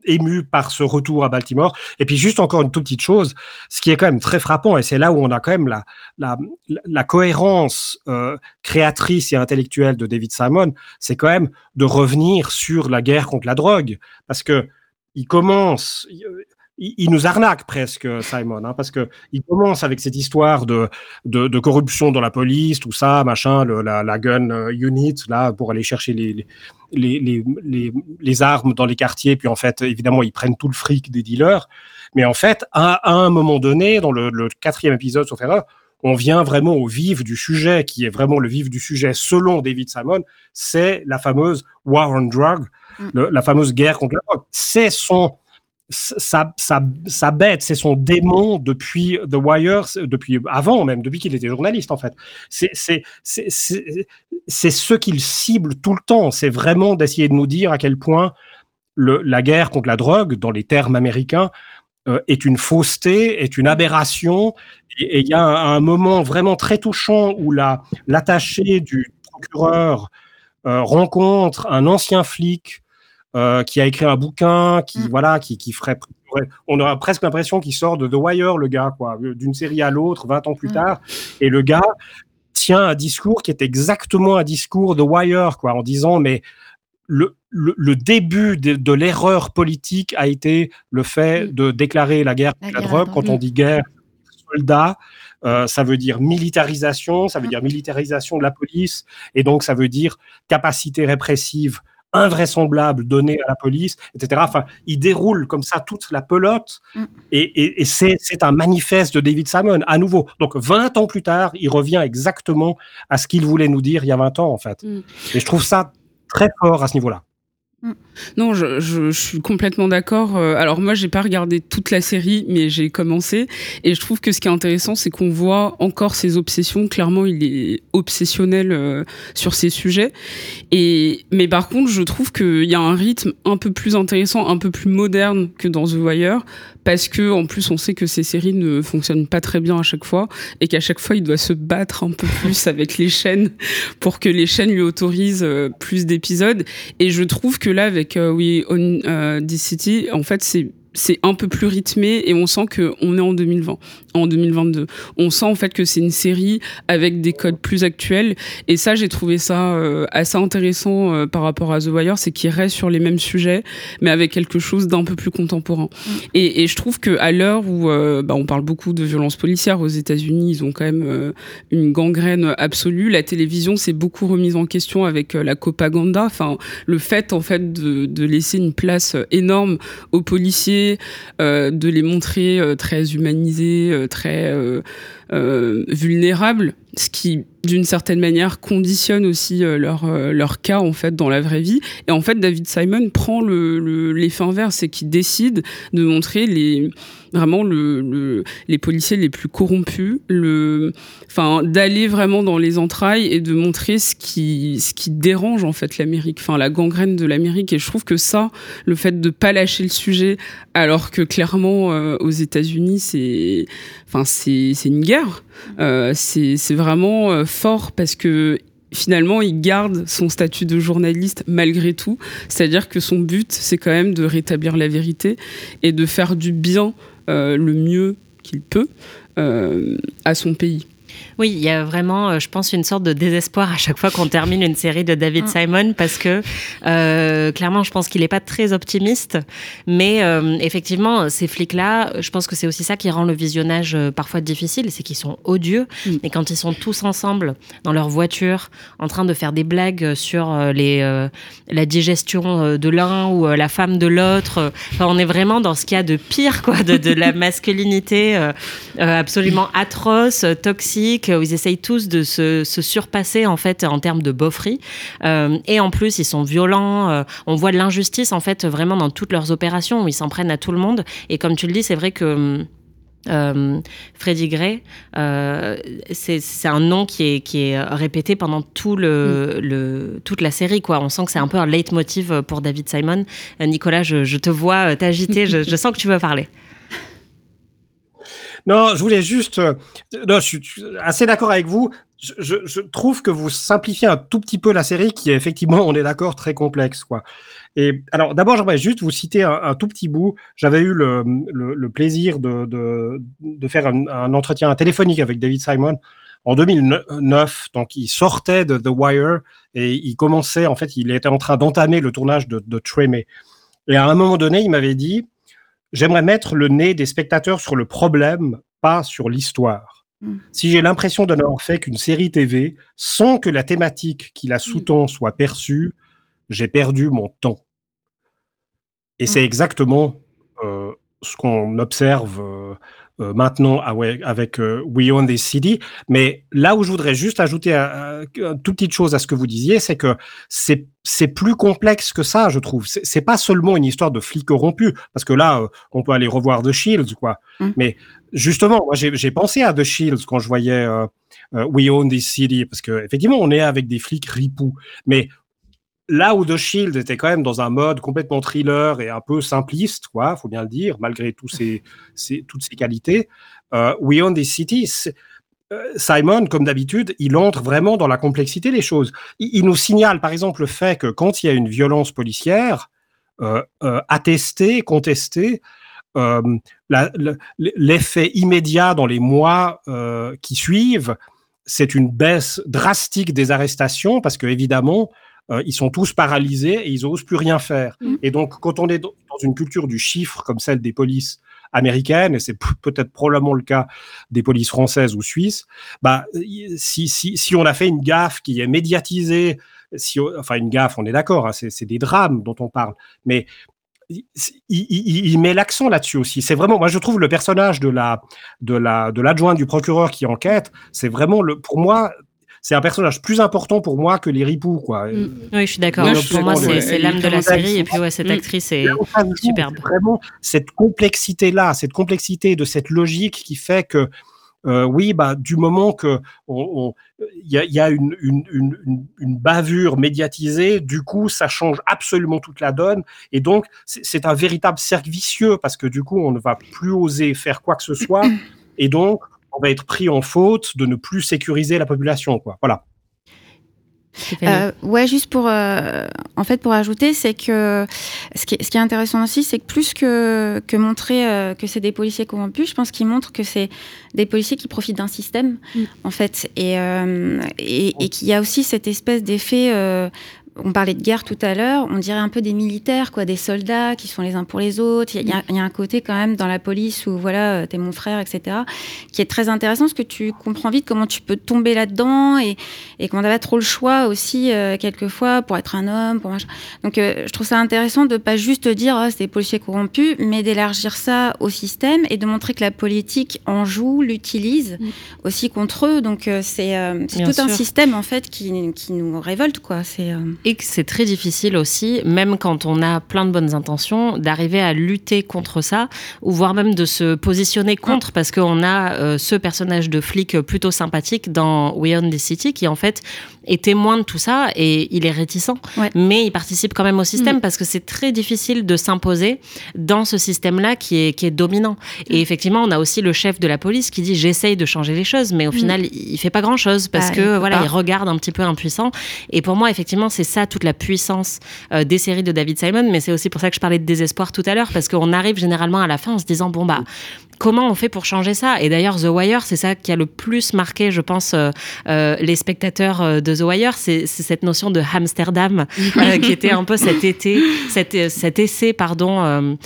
ému par ce retour à Baltimore. Et puis juste encore une toute petite chose ce qui est quand même très frappant et c'est là où on a quand même la la, cohérence euh, créatrice et intellectuelle de David Simon c'est quand même de revenir sur la guerre contre la drogue. Parce que il commence nous arnaque presque, Simon, hein, parce que il commence avec cette histoire de, de, de, corruption dans la police, tout ça, machin, le, la, la, gun euh, unit, là, pour aller chercher les, les, les, les, les armes dans les quartiers, puis en fait, évidemment, ils prennent tout le fric des dealers. Mais en fait, à, un moment donné, dans le, le quatrième épisode, sauf erreur, on vient vraiment au vif du sujet, qui est vraiment le vif du sujet selon David Simon, c'est la fameuse war on drug, mm. la fameuse guerre contre la drogue. C'est son sa, bête, c'est son démon depuis The Wire, depuis avant même, depuis qu'il était journaliste en fait. C'est ce qu'il cible tout le temps. C'est vraiment d'essayer de nous dire à quel point la guerre contre la drogue, dans les termes américains, euh, est une fausseté, est une aberration. Et il y a un, moment vraiment très touchant où l'attaché du procureur euh, rencontre un ancien flic euh, qui a écrit un bouquin, qui mm. voilà, qui, qui ferait, on aura presque l'impression qu'il sort de The Wire, le gars, quoi, d'une série à l'autre, 20 ans plus mm. tard, et le gars tient un discours qui est exactement un discours de Wire, quoi, en disant mais le, le, début de, l'erreur politique a été le fait mm. de déclarer la guerre contre la, drogue. Quand on dit guerre, soldat, euh, ça veut dire militarisation, ça veut dire militarisation de la police, et donc ça veut dire capacité répressive invraisemblable donné à la police, etc. Enfin, il déroule comme ça toute la pelote mm. et, c'est un manifeste de David Simon à nouveau. Donc 20 ans plus tard, il revient exactement à ce qu'il voulait nous dire il y a 20 ans en fait. Mm. Et je trouve ça très fort à ce niveau-là. Mm. Non, je, je, suis complètement d'accord. Euh, alors moi, j'ai pas regardé toute la série, mais j'ai commencé et je trouve que ce qui est intéressant, c'est qu'on voit encore ses obsessions. Clairement, il est obsessionnel euh, sur ces sujets. Et mais par contre, je trouve qu'il y a un rythme un peu plus intéressant, un peu plus moderne que dans The Wire, parce que en plus, on sait que ces séries ne fonctionnent pas très bien à chaque fois et qu'à chaque fois, il doit se battre un peu plus avec les chaînes pour que les chaînes lui autorisent euh, plus d'épisodes. Et je trouve que là, avec euh, We Own euh, This City, en fait, c'est c'est un peu plus rythmé et on sent que on est en 2020, en 2022. On sent en fait que c'est une série avec des codes plus actuels et ça j'ai trouvé ça euh, assez intéressant euh, par rapport à The Wire, c'est qu'il reste sur les mêmes sujets mais avec quelque chose d'un peu plus contemporain. Mm. Et, et, je trouve que à l'heure où euh, bah, on parle beaucoup de violences policières aux États-Unis, ils ont quand même une gangrène absolue. La télévision s'est beaucoup remise en question avec la propaganda, enfin le fait en fait de, de laisser une place énorme aux policiers euh, de les montrer euh, très humanisés, euh, très vulnérables ce qui d'une certaine manière conditionne aussi leur cas en fait dans la vraie vie. Et en fait David Simon prend le l'effet inverse c'est qu'il décide de montrer les vraiment le, les policiers les plus corrompus, enfin, d'aller vraiment dans les entrailles et de montrer ce qui, ce qui dérange en fait l'Amérique, enfin la gangrène de l'Amérique. Et je trouve que ça, le fait de pas lâcher le sujet, alors que clairement euh, aux États-Unis c'est, enfin une guerre. Euh, c'est, c'est vraiment euh, fort parce que finalement, il garde son statut de journaliste malgré tout. C'est-à-dire que son but, c'est quand même de rétablir la vérité et de faire du bien le mieux qu'il peut euh, à son pays. Oui, il y a vraiment, euh, je pense, une sorte de désespoir à chaque fois qu'on termine une série de David mm. Simon parce que euh, clairement, je pense qu'il n'est pas très optimiste. Mais euh, effectivement, ces flics-là, je pense que c'est aussi ça qui rend le visionnage parfois difficile, c'est qu'ils sont odieux. Mm. Et quand ils sont tous ensemble dans leur voiture, en train de faire des blagues sur les, la digestion de l'un ou la femme de l'autre, on est vraiment dans ce qu'il y a de pire, quoi, de, de la masculinité absolument atroce, toxique où ils essayent tous de se, surpasser en fait en termes de beaufrie. Euh, et en plus, ils sont violents. Euh, on voit de l'injustice en fait vraiment dans toutes leurs opérations où ils s'en prennent à tout le monde. Et comme tu le dis, c'est vrai que euh, Freddy Gray, c'est un nom qui est, qui est répété pendant tout le, le, toute la série. Quoi. On sent que c'est un peu un leitmotiv pour David Simon. Nicolas, je, te vois t'agiter, je, je, sens que tu veux parler. Non, je voulais juste. Euh, non, je suis assez d'accord avec vous. Je, je, trouve que vous simplifiez un tout petit peu la série, qui est effectivement, on est d'accord, très complexe, quoi. Et alors, d'abord, j'aimerais juste vous citer un, tout petit bout. J'avais eu le, le, plaisir de, de, de faire un, un, entretien téléphonique avec David Simon en 2009. Donc, il sortait de The Wire et il commençait, en fait, il était en train d'entamer le tournage de, de Tremé. Et à un moment donné, il m'avait dit j'aimerais mettre le nez des spectateurs sur le problème, pas sur l'histoire. Mm. Si j'ai l'impression de n'avoir fait qu'une série TV sans que la thématique qui la sous-tend mm. soit perçue, j'ai perdu mon temps. Et c'est mm. exactement euh, ce qu'on observe euh, euh, maintenant avec We Own This City. Mais là où je voudrais juste ajouter une toute petite chose à ce que vous disiez, c'est que c'est c'est plus complexe que ça, je trouve. C'est pas seulement une histoire de flics corrompus, parce que là, on peut aller revoir The Shields, quoi. Mais justement, moi, j'ai pensé à The Shields quand je voyais We Own This City, parce que effectivement, on est avec des flics ripoux, mais là où The Shield était quand même dans un mode complètement thriller et un peu simpliste, quoi, faut bien le dire, malgré ces, toutes ses qualités, euh, We Own This City, euh, Simon, comme d'habitude, il entre vraiment dans la complexité des choses. Il, nous signale, par exemple, le fait que quand il y a une violence policière, euh, attestée, contestée, l'effet immédiat dans les mois qui suivent, c'est une baisse drastique des arrestations parce que évidemment, euh, ils sont tous paralysés et ils n'osent plus rien faire. Mm. Et donc, quand on est dans une culture du chiffre comme celle des polices américaines, et c'est peut-être probablement le cas des polices françaises ou suisses, bah, si, si, si on a fait une gaffe qui est médiatisée, si, enfin une gaffe, on est d'accord, hein, c'est des drames dont on parle, mais il, il, il, met l'accent là-dessus aussi. C'est vraiment, moi je trouve le personnage de la de la de l'adjoint du procureur qui enquête, c'est vraiment le pour moi c'est un personnage plus important pour moi que les ripoux, quoi. Mm. Oui, je suis d'accord. Pour moi, c'est l'âme de la série. Et puis, ouais, cette mm. actrice est superbe. Vraiment, cette complexité-là, cette complexité de cette logique qui fait que, euh, oui, bah, du moment que il y a, une, une, bavure médiatisée, du coup, ça change absolument toute la donne. Et donc, c'est un véritable cercle vicieux parce que du coup, on ne va plus oser faire quoi que ce soit. Et donc, on va être pris en faute de ne plus sécuriser la population. Quoi. Voilà. Euh, ouais, juste pour, euh, en fait, pour ajouter, c'est que ce qui, est, ce qui, est, intéressant aussi, c'est que plus que, que montrer euh, que c'est des policiers corrompus, je pense qu'ils montrent que c'est des policiers qui profitent d'un système, mm. en fait, et, et, et qu'il y a aussi cette espèce d'effet on parlait de guerre tout à l'heure, on dirait un peu des militaires, quoi, des soldats qui sont les uns pour les autres. Il y, a un côté quand même dans la police où voilà, t'es mon frère, etc., qui est très intéressant parce que tu comprends vite comment tu peux tomber là-dedans et, et qu'on n'avait trop le choix aussi euh, quelquefois pour être un homme, pour machin. Donc euh, je trouve ça intéressant de pas juste dire oh, c'est des policiers corrompus, mais d'élargir ça au système et de montrer que la politique en joue, l'utilise mm. aussi contre eux. Donc euh, c'est tout un système en fait qui, qui nous révolte, quoi. C'est et que c'est très difficile aussi, même quand on a plein de bonnes intentions, d'arriver à lutter contre ça, ou voire même de se positionner contre, parce qu'on a euh, ce personnage de flic plutôt sympathique dans We Own the City, qui en fait est témoin de tout ça, et il est réticent, mais il participe quand même au système, mm. parce que c'est très difficile de s'imposer dans ce système-là qui est, qui est dominant. Et mm. effectivement, on a aussi le chef de la police qui dit j'essaye de changer les choses, mais au mm. final, il fait pas grand-chose, parce bah, que voilà, il regarde un petit peu impuissant. Et pour moi, effectivement, c'est ça toute la puissance euh, des séries de David Simon, mais c'est aussi pour ça que je parlais de désespoir tout à l'heure, parce qu'on arrive généralement à la fin en se disant, bon, bah, comment on fait pour changer ça? Et d'ailleurs, The Wire, c'est ça qui a le plus marqué, je pense, euh, euh, les spectateurs de The Wire, c'est cette notion de Amsterdam, qui était un peu cet été, cet, cet essai, pardon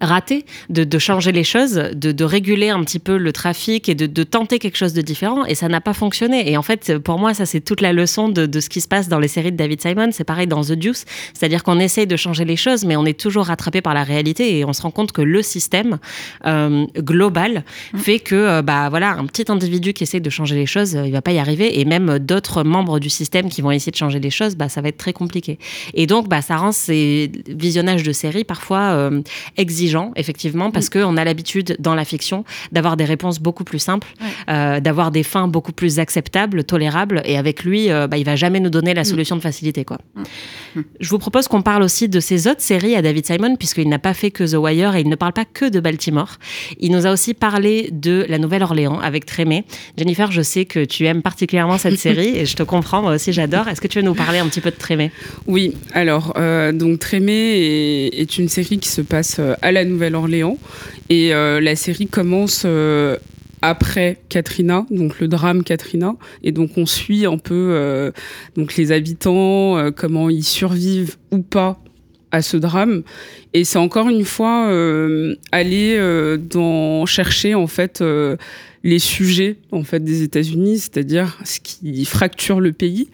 raté de, de, changer les choses, de, de, réguler un petit peu le trafic et de, de tenter quelque chose de différent. Et ça n'a pas fonctionné. Et en fait, pour moi, ça c'est toute la leçon de, ce qui se passe dans les séries de David Simon. C'est pareil dans The Deuce. C'est-à-dire qu'on essaye de changer les choses, mais on est toujours rattrapé par la réalité et on se rend compte que le système euh, global mmh. fait que, euh, bah voilà, un petit individu qui essaye de changer les choses, il va pas y arriver. Et même d'autres membres du système qui vont essayer de changer les choses, bah ça va être très compliqué. Et donc, bah ça rend ces visionnages de séries parfois euh, exigeants effectivement, parce qu'on a l'habitude dans la fiction d'avoir des réponses beaucoup plus simples, euh, d'avoir des fins beaucoup plus acceptables, tolérables. Et avec lui, euh, bah, il va jamais nous donner la mm. solution de facilité. Quoi. Mm. Je vous propose qu'on parle aussi de ses autres séries à David Simon, puisqu'il n'a pas fait que The Wire et il ne parle pas que de Baltimore. Il nous a aussi parlé de La Nouvelle-Orléans avec Trémé. Jennifer, je sais que tu aimes particulièrement cette série et je te comprends, moi aussi j'adore. Est-ce que tu veux nous parler un petit peu de Trémé? Oui, alors, euh, donc Trémé est, est, une série qui se passe à la Nouvelle-Orléans. Et euh, la série commence euh, après Katrina, donc le drame Katrina, et donc on suit un peu euh, donc les habitants, comment ils survivent ou pas à ce drame. Et c'est encore une fois aller dans chercher en fait les sujets en fait des États-Unis, c'est-à-dire ce qui fracture le pays,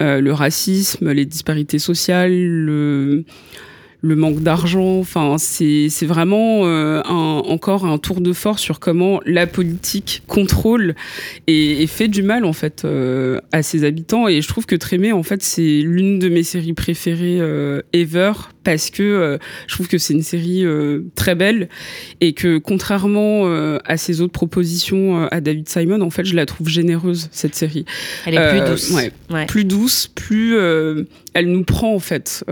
le racisme, les disparités sociales, le le manque d'argent. Enfin, c'est vraiment euh, un, encore un tour de force sur comment la politique contrôle et, fait du mal en fait euh, à ses habitants. Et je trouve que Trémé, en fait, c'est l'une de mes séries préférées euh, ever parce que je trouve que c'est une série très belle et que contrairement à ses autres propositions à David Simon, en fait, je la trouve généreuse cette série. Elle est plus douce. Ouais, Plus douce, plus elle nous prend en fait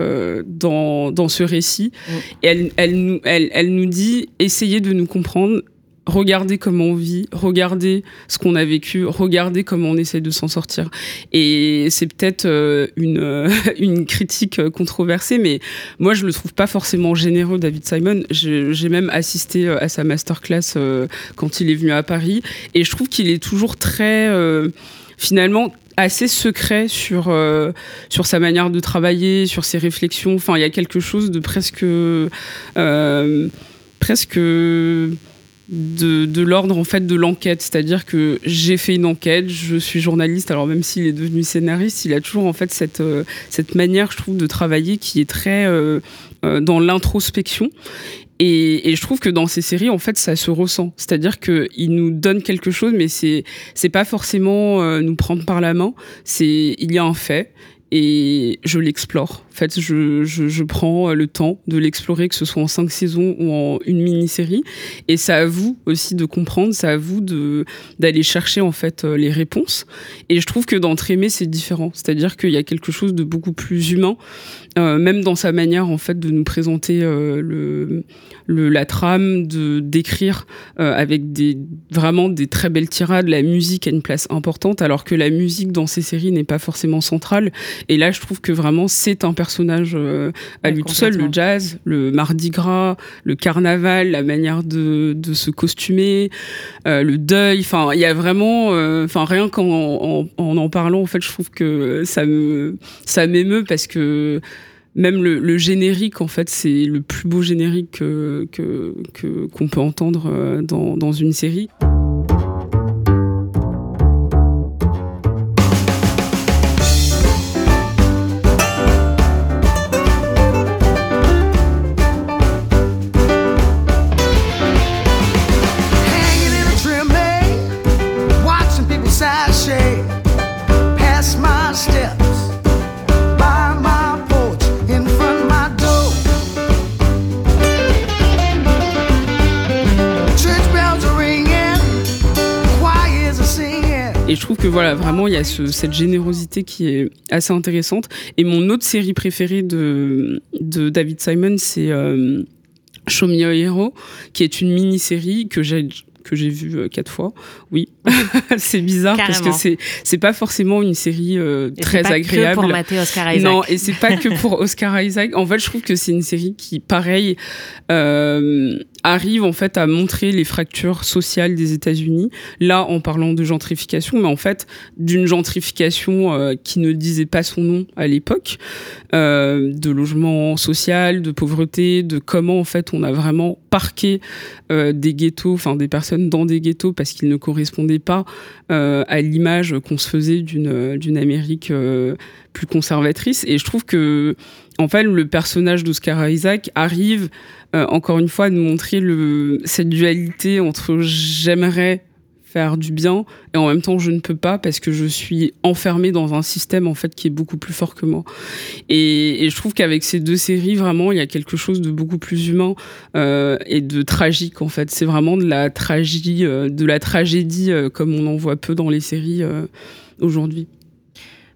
dans, dans ce récit. Mm. Et elle, elle, elle, elle nous dit essayez de nous comprendre, regardez comment on vit, regardez ce qu'on a vécu, regardez comment on essaie de s'en sortir. Et c'est peut-être euh, une, euh, une critique euh, controversée, mais moi je le trouve pas forcément généreux, David Simon. J'ai même assisté à sa masterclass quand il est venu à Paris, et je trouve qu'il est toujours très finalement assez secret sur sur sa manière de travailler, sur ses réflexions. Enfin, il y a quelque chose de presque presque de, de l'ordre en fait de l'enquête, c'est-à-dire que j'ai fait une enquête, je suis journaliste, alors même s'il est devenu scénariste, il a toujours en fait cette euh, cette manière, je trouve, de travailler qui est très dans l'introspection et, je trouve que dans ces séries, en fait, ça se ressent. C'est-à-dire qu'il nous donne quelque chose, mais c'est c'est pas forcément euh, nous prendre par la main. C'est il y a un fait et je l'explore. En fait, je, je, je, prends le temps de l'explorer, que ce soit en cinq saisons ou en une mini-série. Et c'est à vous aussi de comprendre, c'est à vous d'aller chercher en fait euh, les réponses. Et je trouve que dans Trémé, c'est différent. C'est-à-dire qu'il y a quelque chose de beaucoup plus humain, euh, même dans sa manière en fait de nous présenter euh, le, le, la trame, de d'écrire euh, avec des vraiment des très belles tirades. La musique a une place importante, alors que la musique dans ces séries n'est pas forcément centrale. Et là, je trouve que vraiment, c'est un personnage à lui tout seul. Le jazz, le Mardi Gras, le carnaval, la manière de, de se costumer, le deuil. Enfin, il y a vraiment, enfin, rien qu'en en, en, en, parlant, en fait, je trouve que ça me, ça m'émeut parce que même le, générique, en fait, c'est le plus beau générique que, qu'on peut entendre dans, dans une série. Voilà, vraiment, il y a cette générosité qui est assez intéressante. Et mon autre série préférée de, de David Simon, c'est euh, Show Me a Hero, qui est une mini-série que j'ai que j'ai vu euh, quatre fois. Oui, c'est bizarre parce que c'est c'est pas forcément une série euh, très pas agréable. Que pour mater Oscar Isaac. Non, et c'est pas que pour Oscar Isaac. En fait, je trouve que c'est une série qui, pareil, euh, arrive en fait à montrer les fractures sociales des États-Unis. Là, en parlant de gentrification, mais en fait d'une gentrification euh, qui ne disait pas son nom à l'époque, euh, de logement social, de pauvreté, de comment en fait on a vraiment parqué euh, des ghettos, enfin des personnes dans des ghettos parce qu'ils ne correspondaient pas à l'image qu'on se faisait d'une d'une Amérique plus conservatrice. Et je trouve que en fait le personnage d'Oscar Isaac arrive euh, encore une fois, de montrer le, cette dualité entre j'aimerais faire du bien et en même temps je ne peux pas parce que je suis enfermée dans un système en fait qui est beaucoup plus fort que moi. Et, je trouve qu'avec ces deux séries vraiment il y a quelque chose de beaucoup plus humain euh, et de tragique en fait. C'est vraiment de la tragédie euh, de la tragédie comme on en voit peu dans les séries aujourd'hui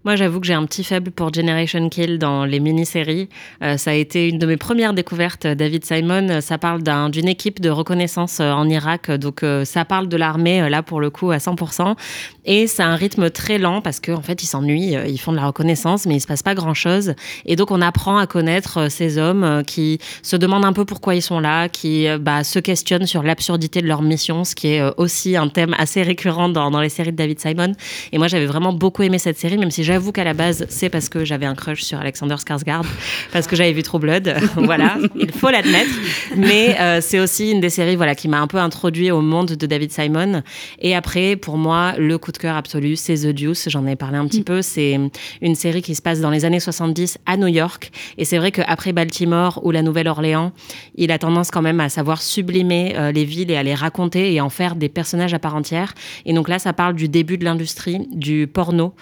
moi, j'avoue que j'ai un petit faible pour Generation Kill dans les mini-séries. Euh, ça a été une de mes premières découvertes. David Simon, ça parle d'une équipe de reconnaissance euh, en Irak. Donc, euh, ça parle de l'armée, là, pour le coup, à 100%. Et c'est un rythme très lent parce qu'en en fait, ils s'ennuient. Ils font de la reconnaissance, mais il se passe pas grand-chose. Et donc, on apprend à connaître ces hommes qui se demandent un peu pourquoi ils sont là, qui bah, se questionnent sur l'absurdité de leur mission, ce qui est aussi un thème assez récurrent dans, dans les séries de David Simon. Et moi, j'avais vraiment beaucoup aimé cette série, même si j'ai j'avoue qu'à la base, c'est parce que j'avais un crush sur Alexander Skarsgård, parce que j'avais vu True Blood. voilà, il faut l'admettre. Mais euh, c'est aussi une des séries voilà, qui m'a un peu introduit au monde de David Simon. Et après, pour moi, le coup de cœur absolu, c'est The Deuce. J'en ai parlé un petit peu. C'est une série qui se passe dans les années 70 à New York. Et c'est vrai qu'après Baltimore ou la Nouvelle-Orléans, il a tendance quand même à savoir sublimer euh, les villes et à les raconter et en faire des personnages à part entière. Et donc là, ça parle du début de l'industrie du porno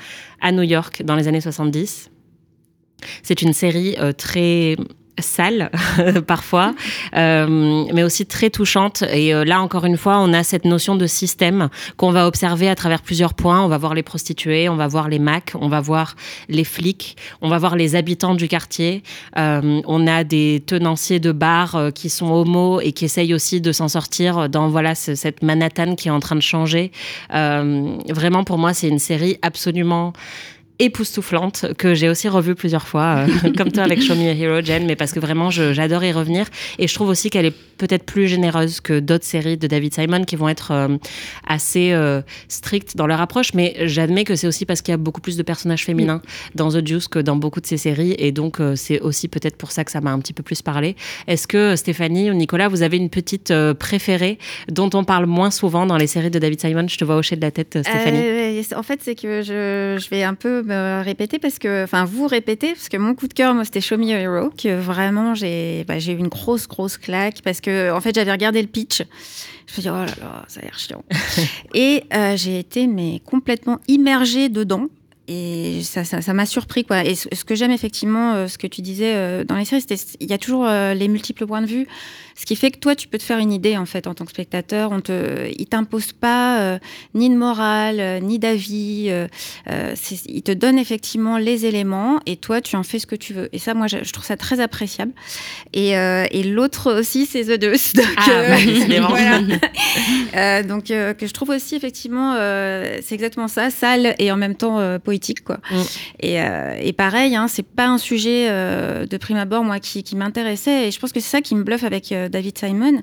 à New York dans les années 70. C'est une série euh, très sale parfois, euh, mais aussi très touchante. Et euh, là, encore une fois, on a cette notion de système qu'on va observer à travers plusieurs points. On va voir les prostituées, on va voir les Macs, on va voir les flics, on va voir les habitants du quartier. Euh, on a des tenanciers de bars qui sont homo et qui essayent aussi de s'en sortir dans voilà cette Manhattan qui est en train de changer. vraiment, pour moi, c'est une série absolument époustouflante que j'ai aussi revue plusieurs fois, euh, comme toi avec Show Me a Hero, Jen, mais parce que vraiment j'adore y revenir. Et je trouve aussi qu'elle est peut-être plus généreuse que d'autres séries de David Simon qui vont être euh, assez euh, strictes dans leur approche, mais j'admets que c'est aussi parce qu'il y a beaucoup plus de personnages féminins dans The Juice que dans beaucoup de ces séries. Et donc c'est aussi peut-être pour ça que ça m'a un petit peu plus parlé. Est-ce que Stéphanie ou Nicolas, vous avez une petite préférée dont on parle moins souvent dans les séries de David Simon Je te vois hocher de la tête, Stéphanie? en fait, c'est que je, je vais un peu me répéter parce que, enfin, vous répétez parce que mon coup de cœur, moi, c'était Show Me a Hero, que vraiment j'ai, bah, j'ai eu une grosse, grosse claque parce que, en fait, j'avais regardé le pitch. Je me suis dit, oh là là, ça a l'air chiant. et euh, j'ai été, mais complètement immergée dedans. Et ça, ça, m'a surpris, quoi. Et ce, que j'aime effectivement, euh, ce que tu disais euh, dans les séries, c'était il y a toujours les multiples points de vue. Ce qui fait que toi, tu peux te faire une idée, en fait, en tant que spectateur. On te, il t'impose pas euh, ni de morale, euh, ni d'avis. Euh, il te donne effectivement les éléments et toi, tu en fais ce que tu veux. Et ça, moi, je, trouve ça très appréciable. Et, et l'autre aussi, c'est The Deuce. Donc, ah, bah, donc que je trouve aussi, effectivement, c'est exactement ça, sale et en même temps poétique poétique, quoi. Mm. Et, et, pareil, hein, c'est pas un sujet de prime abord, moi, qui, qui m'intéressait. Et je pense que c'est ça qui me bluffe avec David Simon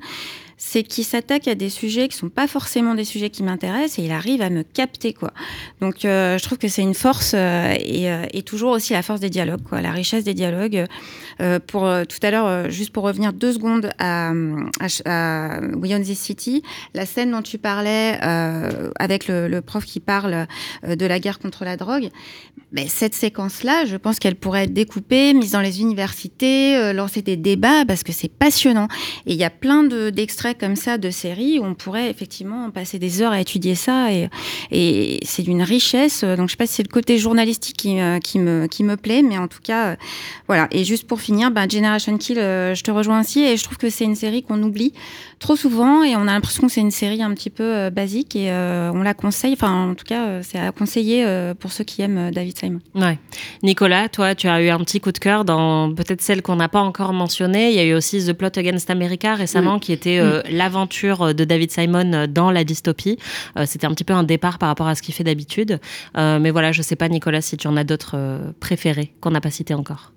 c'est qu'il s'attaque à des sujets qui sont pas forcément des sujets qui m'intéressent et il arrive à me capter quoi. Donc euh, je trouve que c'est une force euh, euh, et, toujours aussi la force des dialogues quoi, la richesse des dialogues. pour tout à l'heure, juste pour revenir deux secondes à, à, à City, la scène dont tu parlais avec le, prof qui parle de la guerre contre la drogue, mais cette séquence-là, je pense qu'elle pourrait être découpée, mise dans les universités, lancer des débats parce que c'est passionnant et il y a plein d'extraits comme ça de séries on pourrait effectivement passer des heures à étudier ça et, et c'est d'une richesse. Donc je sais pas si c'est le côté journalistique qui, euh, qui, me, qui me plaît, mais en tout cas, euh, voilà. Et juste pour finir, ben, Generation Kill, euh, je te rejoins ainsi et je trouve que c'est une série qu'on oublie trop souvent et on a l'impression que c'est une série un petit peu basique et on la conseille. Enfin, en tout cas, c'est à conseiller pour ceux qui aiment David Simon. Ouais. Nicolas, toi, tu as eu un petit coup de cœur dans peut-être celle qu'on n'a pas encore mentionnée. Il y a eu aussi The Plot Against America récemment qui était l'aventure de David Simon dans la dystopie. Euh, c'était un petit peu un départ par rapport à ce qu'il fait d'habitude. Euh, mais voilà, je sais pas, Nicolas, si tu en as d'autres euh, préférés qu'on n'a pas cités encore.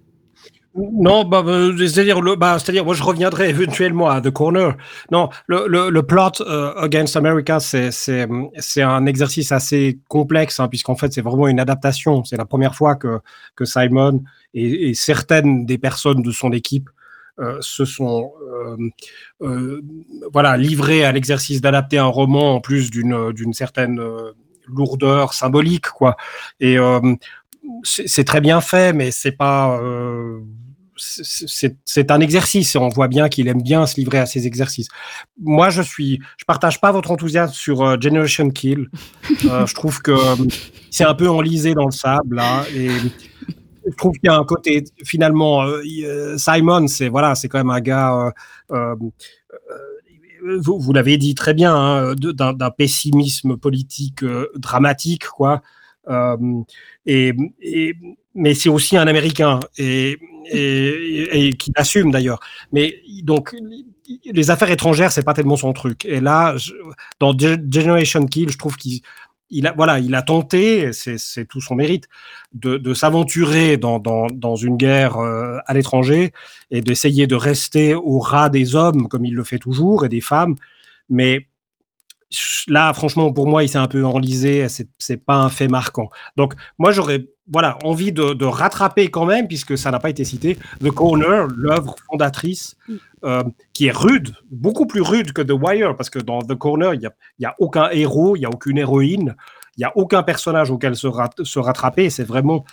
Non, bah, c'est-à-dire, bah, c'est-à-dire, moi, je reviendrai éventuellement à The Corner. Non, le, le, plot Against America, c'est, c'est, un exercice assez complexe, hein, puisqu'en fait, c'est vraiment une adaptation. C'est la première fois que, que Simon et, certaines des personnes de son équipe se sont euh, euh, voilà livrés à l'exercice d'adapter un roman en plus d'une certaine lourdeur symbolique quoi et c'est très bien fait mais c'est pas c'est un exercice on voit bien qu'il aime bien se livrer à ces exercices. Moi, je suis, je partage pas votre enthousiasme sur Generation Kill. je trouve que c'est un peu enlisé dans le sable et je trouve qu'il y a un côté finalement euh, euh, Simon c'est voilà c'est quand même un gars euh, vous, vous l'avez dit très bien hein, d'un pessimisme politique dramatique quoi. Et, mais c'est aussi un américain et, et, et qui l'assume d'ailleurs. Mais donc les affaires étrangères c'est pas tellement son truc. Et là dans Generation Kill je trouve qu'il il a, voilà, il a tenté, c'est tout son mérite, de, s'aventurer dans, une guerre euh, à l'étranger et d'essayer de rester au ras des hommes, comme il le fait toujours, et des femmes. Mais là, franchement, pour moi, il s'est un peu enlisé. C'est pas un fait marquant. Donc, moi, j'aurais voilà envie de, rattraper quand même, puisque ça n'a pas été cité, The Corner, l'œuvre fondatrice, mm. euh, qui est rude, beaucoup plus rude que The Wire, parce que dans The Corner, il n'y a, y a aucun héros, il n'y a aucune héroïne. Il n'y a aucun personnage auquel se, se rattraper. C'est vraiment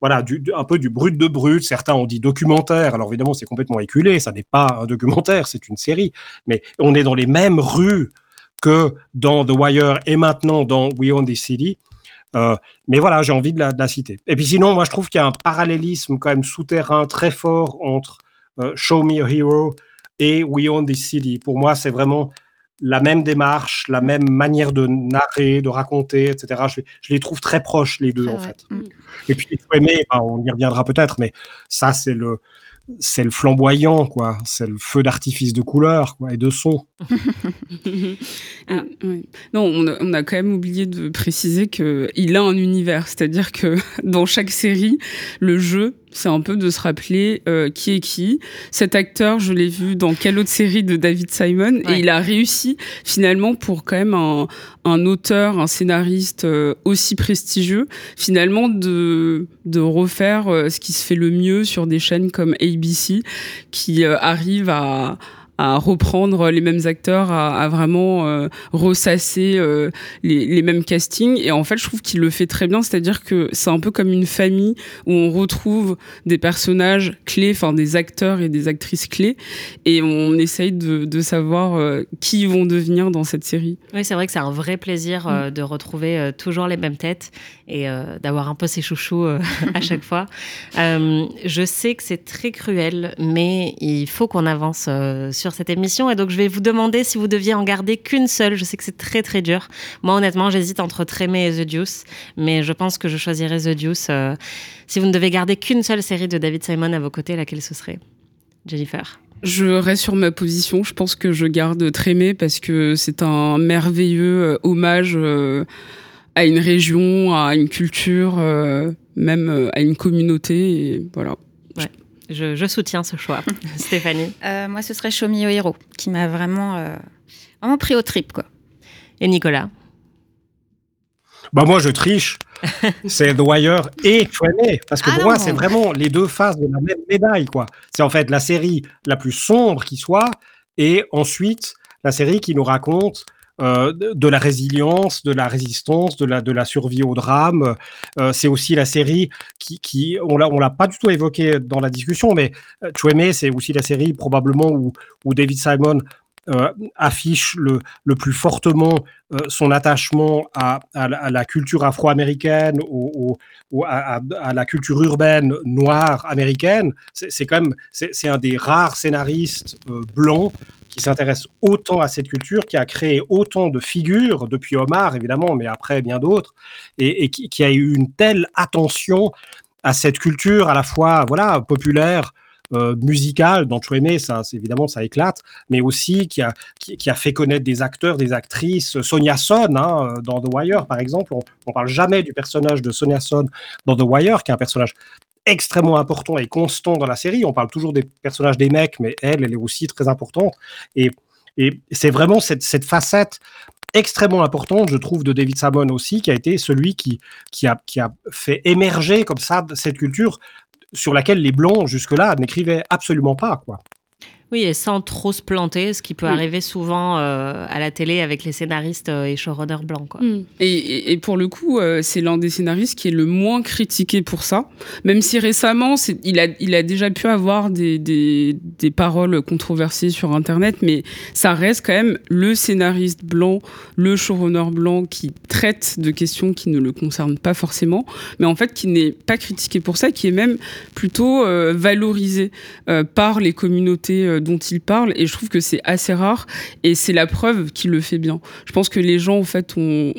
voilà, un peu du brut de brut. Certains ont dit documentaire. Alors évidemment, c'est complètement éculé. Ça n'est pas un documentaire, c'est une série. Mais on est dans les mêmes rues que dans The Wire et maintenant dans We Own This City. Euh, mais voilà, j'ai envie de la, citer. Et puis sinon, moi, je trouve qu'il y a un parallélisme quand même souterrain très fort entre euh, Show Me a Hero et We Own This City. Pour moi, c'est vraiment la même démarche, la même manière de narrer, de raconter, etc. Je, les trouve très proches, les deux, en fait. Mm. Et puis, il faut aimer, on y reviendra peut-être, mais ça, c'est le, c'est le flamboyant, quoi. C'est le feu d'artifice de couleurs et de son. Ah, non, on a, on a, quand même oublié de préciser qu'il a un univers, c'est-à-dire que dans chaque série, le jeu c'est un peu de se rappeler euh, qui est qui. Cet acteur, je l'ai vu dans quelle autre série de David Simon, et il a réussi finalement pour quand même un, un auteur, un scénariste euh, aussi prestigieux, finalement de, de refaire euh, ce qui se fait le mieux sur des chaînes comme ABC, qui arrive à à reprendre les mêmes acteurs, à, à vraiment euh, ressasser euh, les, les, mêmes castings. Et en fait, je trouve qu'il le fait très bien, c'est-à-dire que c'est un peu comme une famille où on retrouve des personnages clés, enfin des acteurs et des actrices clés, et on essaye de, de savoir euh, qui ils vont devenir dans cette série. Oui, c'est vrai que c'est un vrai plaisir mm. de retrouver toujours les mêmes têtes et d'avoir un peu ses chouchous à chaque fois. je sais que c'est très cruel, mais il faut qu'on avance sur sur cette émission. Et donc, je vais vous demander si vous deviez en garder qu'une seule. Je sais que c'est très, très dur. Moi, honnêtement, j'hésite entre Trémé et The Deuce. Mais je pense que je choisirais The Deuce. Euh, si vous ne devez garder qu'une seule série de David Simon à vos côtés, laquelle ce serait? Jennifer? Je reste sur ma position. Je pense que je garde Trémé parce que c'est un merveilleux euh, hommage euh, à une région, à une culture, même à une communauté. Voilà. Je, soutiens ce choix. Stéphanie Moi, ce serait Show Me Hero, qui m'a vraiment, vraiment pris au trip. Quoi. Et Nicolas bah moi, je triche. c'est The Wire et Twenty. Parce que ah pour moi, c'est vraiment les deux faces de la même médaille. quoi. C'est en fait la série la plus sombre qui soit, et ensuite la série qui nous raconte euh, de la résilience, de la résistance, de la, de la survie au drame. Euh, c'est aussi la série qui, qui on l'a, l'a pas du tout évoqué dans la discussion, mais euh, c'est aussi la série probablement où, où David Simon euh, affiche le, le, plus fortement euh, son attachement à, à, la culture afro-américaine, au, à, à, la culture urbaine noire américaine. C'est quand même c'est un des rares scénaristes euh, blancs qui s'intéresse autant à cette culture, qui a créé autant de figures, depuis Omar évidemment, mais après bien d'autres, et, et qui, qui, a eu une telle attention à cette culture à la fois voilà populaire, euh, musical dont tu aimais, ça, évidemment, ça éclate, mais aussi qui a, qui, a fait connaître des acteurs, des actrices. Sonia Son, hein, dans The Wire, par exemple, on, on parle jamais du personnage de Sonia Son dans The Wire, qui est un personnage extrêmement important et constant dans la série. On parle toujours des personnages des mecs, mais elle, elle est aussi très importante. Et, et c'est vraiment cette, cette, facette extrêmement importante, je trouve, de David Salmon aussi, qui a été celui qui, qui, a, qui a fait émerger comme ça cette culture sur laquelle les Blancs, jusque-là, n'écrivaient absolument pas. quoi. Oui, et sans trop se planter, ce qui peut arriver souvent euh, à la télé avec les scénaristes euh, et showrunners blancs. Quoi. Mm. Et, pour le coup, euh, c'est l'un des scénaristes qui est le moins critiqué pour ça, même si récemment, il a, il a déjà pu avoir des, des, des, paroles controversées sur Internet, mais ça reste quand même le scénariste blanc, le showrunner blanc qui traite de questions qui ne le concernent pas forcément, mais en fait qui n'est pas critiqué pour ça, qui est même plutôt valorisé par les communautés dont il parle et je trouve que c'est assez rare et c'est la preuve qu'il le fait bien. Je pense que les gens en fait ont,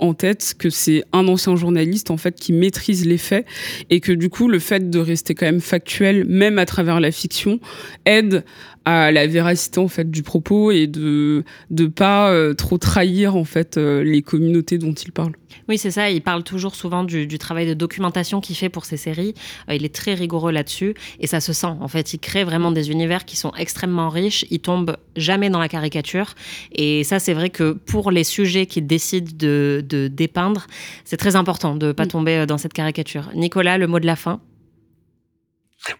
en tête que c'est un ancien journaliste en fait qui maîtrise les faits et que du coup le fait de rester quand même factuel même à travers la fiction aide à la véracité en fait du propos et de de pas euh, trop trahir en fait euh, les communautés dont il parle. Oui, c'est ça. Il parle toujours souvent du, travail de documentation qu'il fait pour ses séries. Euh, il est très rigoureux là-dessus et ça se sent. En fait, il crée vraiment des univers qui sont extrêmement riches. Il tombe jamais dans la caricature et ça, c'est vrai que pour les sujets qu'il décide de, de dépeindre, c'est très important de ne pas tomber dans cette caricature. Nicolas, le mot de la fin?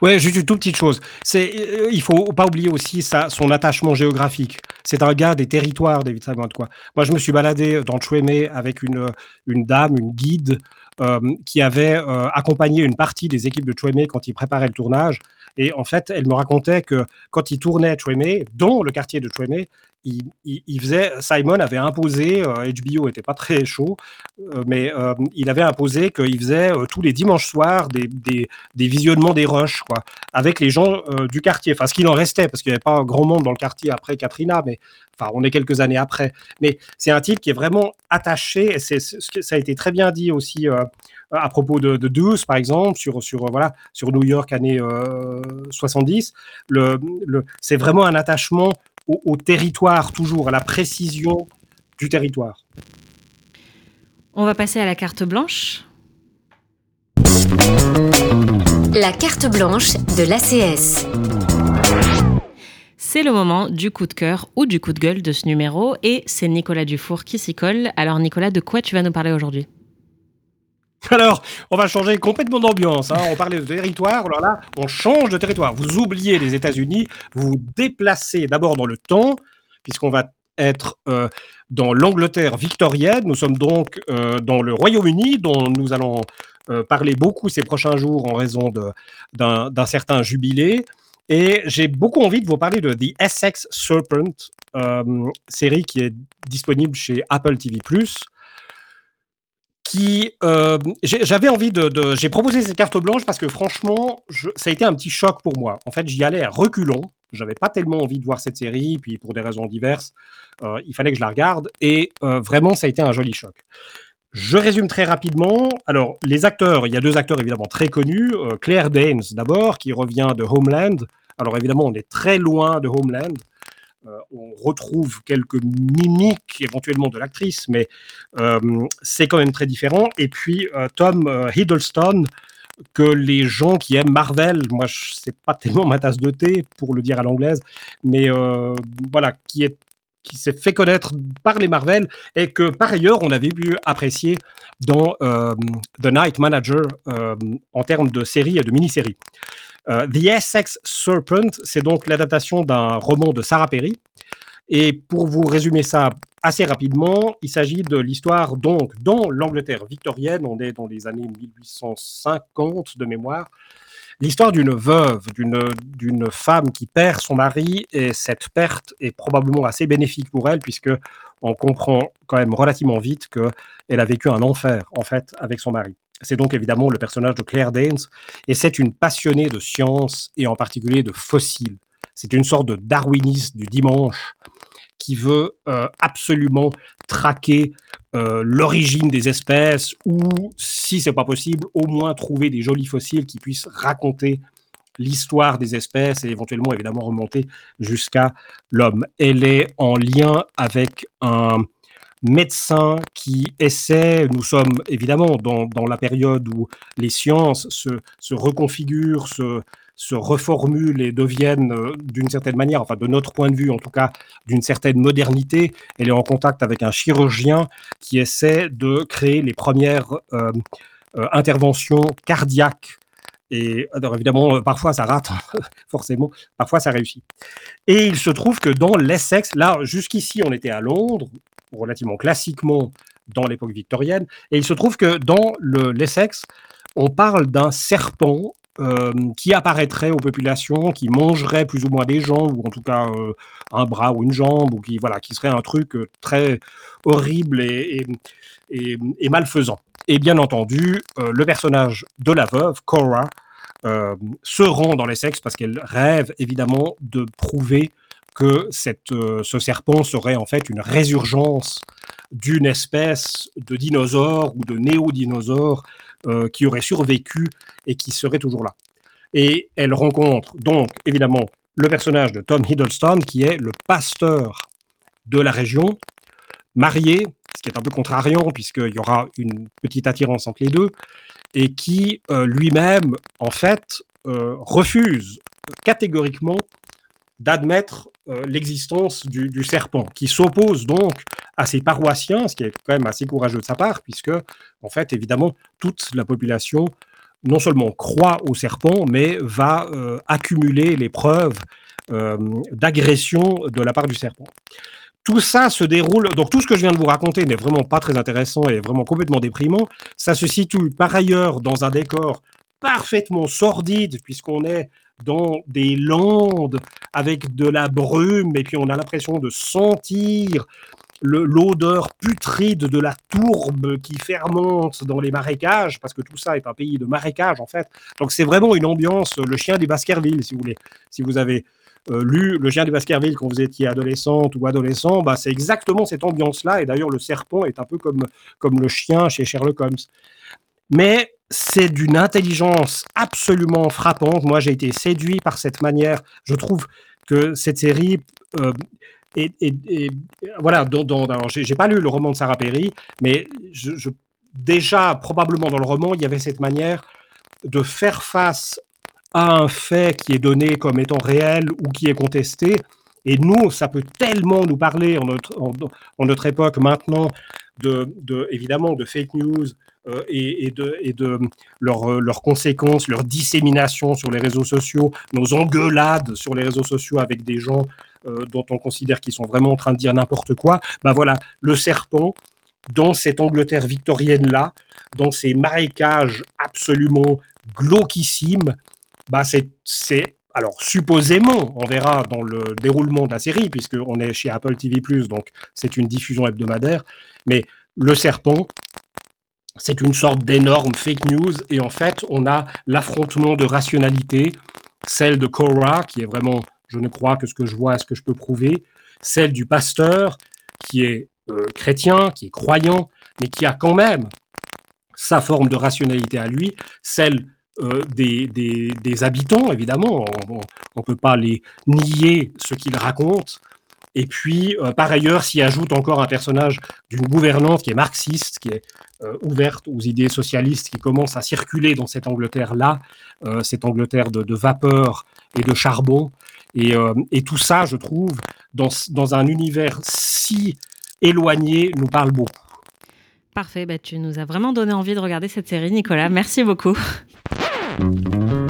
Ouais, juste une toute petite chose. C'est, euh, il faut pas oublier aussi ça, son attachement géographique. C'est un gars des territoires, David Simon. Quoi. Moi, je me suis baladé dans Chouémé avec une, une dame, une guide, euh, qui avait euh, accompagné une partie des équipes de Chouémé quand ils préparaient le tournage. Et en fait, elle me racontait que quand ils tournaient Chouémé, dont le quartier de Chouémé, Simon avait imposé, HBO n'était pas très chaud, euh, mais euh, il avait imposé qu'il faisait euh, tous les dimanches soirs des, des, des, visionnements des rushs, quoi, avec les gens du quartier. Enfin, ce qu'il en restait, parce qu'il n'y avait pas grand monde dans le quartier après Katrina, mais enfin, on est quelques années après. Mais c'est un type qui est vraiment attaché, et c'est, ça a été très bien dit aussi à propos de, de Deuce, par exemple, sur, sur, voilà, sur New York années 70. Le, le, c'est vraiment un attachement au, territoire, toujours, à la précision du territoire. On va passer à la carte blanche. La carte blanche de l'ACS. C'est le moment du coup de cœur ou du coup de gueule de ce numéro et c'est Nicolas Dufour qui s'y colle. Alors Nicolas, de quoi tu vas nous parler aujourd'hui? alors, on va changer complètement d'ambiance. Hein. On parlait de territoire, alors là, on change de territoire. Vous oubliez les États-Unis, vous vous déplacez d'abord dans le temps, puisqu'on va être euh, dans l'Angleterre victorienne. Nous sommes donc euh, dans le Royaume-Uni, dont nous allons euh, parler beaucoup ces prochains jours en raison d'un certain jubilé. Et j'ai beaucoup envie de vous parler de The Essex Serpent, série qui est disponible chez Apple TV qui euh, j'avais envie de, j'ai proposé cette carte blanche parce que franchement ça a été un petit choc pour moi. En fait j'y allais à reculons. J'avais pas tellement envie de voir cette série puis pour des raisons diverses euh, il fallait que je la regarde et euh, vraiment ça a été un joli choc. Je résume très rapidement. Alors les acteurs il y a deux acteurs évidemment très connus Claire Danes d'abord qui revient de Homeland. Alors évidemment on est très loin de Homeland on retrouve quelques mimiques éventuellement de l'actrice, mais c'est quand même très différent. Et puis Tom Hiddleston, que les gens qui aiment Marvel, moi c'est pas tellement ma tasse de thé pour le dire à l'anglaise, mais voilà, qui est qui s'est fait connaître par les Marvel et que par ailleurs on avait pu apprécier dans The Night Manager en termes de série et de mini-série. The Essex Serpent, c'est donc l'adaptation d'un roman de Sarah Perry. Et pour vous résumer ça assez rapidement, il s'agit de l'histoire donc dans l'Angleterre victorienne, on est dans les années 1850 de mémoire, l'histoire d'une veuve, d'une femme qui perd son mari, et cette perte est probablement assez bénéfique pour elle, puisque on comprend quand même relativement vite qu'elle a vécu un enfer, en fait, avec son mari. C'est donc évidemment le personnage de Claire Danes, et c'est une passionnée de science, et en particulier de fossiles. C'est une sorte de darwiniste du dimanche qui veut euh, absolument traquer euh, l'origine des espèces ou, si c'est pas possible, au moins trouver des jolis fossiles qui puissent raconter l'histoire des espèces et éventuellement évidemment remonter jusqu'à l'homme. Elle est en lien avec un médecin qui essaie, nous sommes évidemment dans, dans la période où les sciences se, se reconfigurent, se, se reformulent et deviennent euh, d'une certaine manière, enfin de notre point de vue en tout cas, d'une certaine modernité. Elle est en contact avec un chirurgien qui essaie de créer les premières euh, euh, interventions cardiaques. Et alors évidemment, parfois ça rate, forcément, parfois ça réussit. Et il se trouve que dans l'Essex, là, jusqu'ici, on était à Londres, relativement classiquement dans l'époque victorienne, et il se trouve que dans l'Essex, on parle d'un serpent euh, qui apparaîtrait aux populations, qui mangerait plus ou moins des gens, ou en tout cas euh, un bras ou une jambe, ou qui, voilà, qui serait un truc euh, très horrible et, et, malfaisant. Et bien entendu, le personnage de la veuve, Cora, se rend dans les sexes parce qu'elle rêve évidemment de prouver que cette, ce serpent serait en fait une résurgence d'une espèce de dinosaure ou de néo-dinosaure euh, qui aurait survécu et qui serait toujours là. Et elle rencontre donc évidemment le personnage de Tom Hiddleston, qui est le pasteur de la région, marié, ce qui est un peu contrariant puisqu'il y aura une petite attirance entre les deux, et qui euh, lui-même, en fait, euh, refuse catégoriquement d'admettre l'existence du, serpent, qui s'oppose donc à ses paroissiens, ce qui est quand même assez courageux de sa part, puisque, en fait, évidemment, toute la population non seulement croit au serpent, mais va euh, accumuler les preuves euh, d'agression de la part du serpent. Tout ça se déroule, donc tout ce que je viens de vous raconter n'est vraiment pas très intéressant et vraiment complètement déprimant. Ça se situe par ailleurs dans un décor parfaitement sordide, puisqu'on est dans des landes avec de la brume, et puis on a l'impression de sentir l'odeur putride de la tourbe qui fermente dans les marécages, parce que tout ça est un pays de marécages en fait. Donc c'est vraiment une ambiance, le chien des Baskerville, si vous voulez. Si vous avez euh, lu Le chien des Baskerville quand vous étiez adolescente ou adolescent, bah, c'est exactement cette ambiance-là. Et d'ailleurs, le serpent est un peu comme, comme le chien chez Sherlock Holmes. Mais c'est d'une intelligence absolument frappante. Moi, j'ai été séduit par cette manière. Je trouve que cette série euh, et, voilà, dans, dans, j'ai pas lu le roman de Sarah Perry, mais je, déjà, probablement dans le roman, il y avait cette manière de faire face à un fait qui est donné comme étant réel ou qui est contesté. Et nous, ça peut tellement nous parler en notre, en, notre époque maintenant, de, de, évidemment, de fake news euh, et, de, et de leurs conséquences, leur dissémination sur les réseaux sociaux, nos engueulades sur les réseaux sociaux avec des gens euh, dont on considère qu'ils sont vraiment en train de dire n'importe quoi, ben voilà, le serpent, dans cette Angleterre victorienne-là, dans ces marécages absolument glauquissimes, bah c'est alors supposément, on verra dans le déroulement de la série, puisqu'on est chez Apple TV+, donc c'est une diffusion hebdomadaire, mais le serpent, c'est une sorte d'énorme fake news, et en fait, on a l'affrontement de rationalité, celle de Cora, qui est vraiment je ne crois que ce que je vois ce que je peux prouver, celle du pasteur qui est euh, chrétien, qui est croyant, mais qui a quand même sa forme de rationalité à lui, celle euh, des, des, habitants, évidemment, on ne peut pas les nier ce qu'ils racontent, Et puis, par ailleurs, s'y ajoute encore un personnage d'une gouvernante qui est marxiste, qui est ouverte aux idées socialistes, qui commence à circuler dans cette Angleterre-là, cette Angleterre de, vapeur et de charbon. Et, et, tout ça, je trouve, dans, dans un univers si éloigné, nous parle beaucoup. Parfait, bah, tu nous as vraiment donné envie de regarder cette série, Nicolas. Merci beaucoup.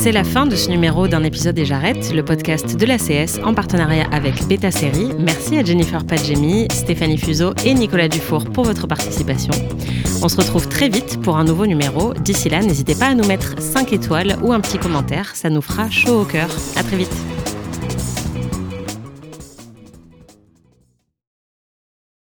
C'est la fin de ce numéro d'un épisode et j'arrête, le podcast de la CS en partenariat avec Beta Série. Merci à Jennifer Padjemi, Stéphanie Fuseau et Nicolas Dufour pour votre participation. On se retrouve très vite pour un nouveau numéro. D'ici là, n'hésitez pas à nous mettre 5 étoiles ou un petit commentaire, ça nous fera chaud au cœur. À très vite.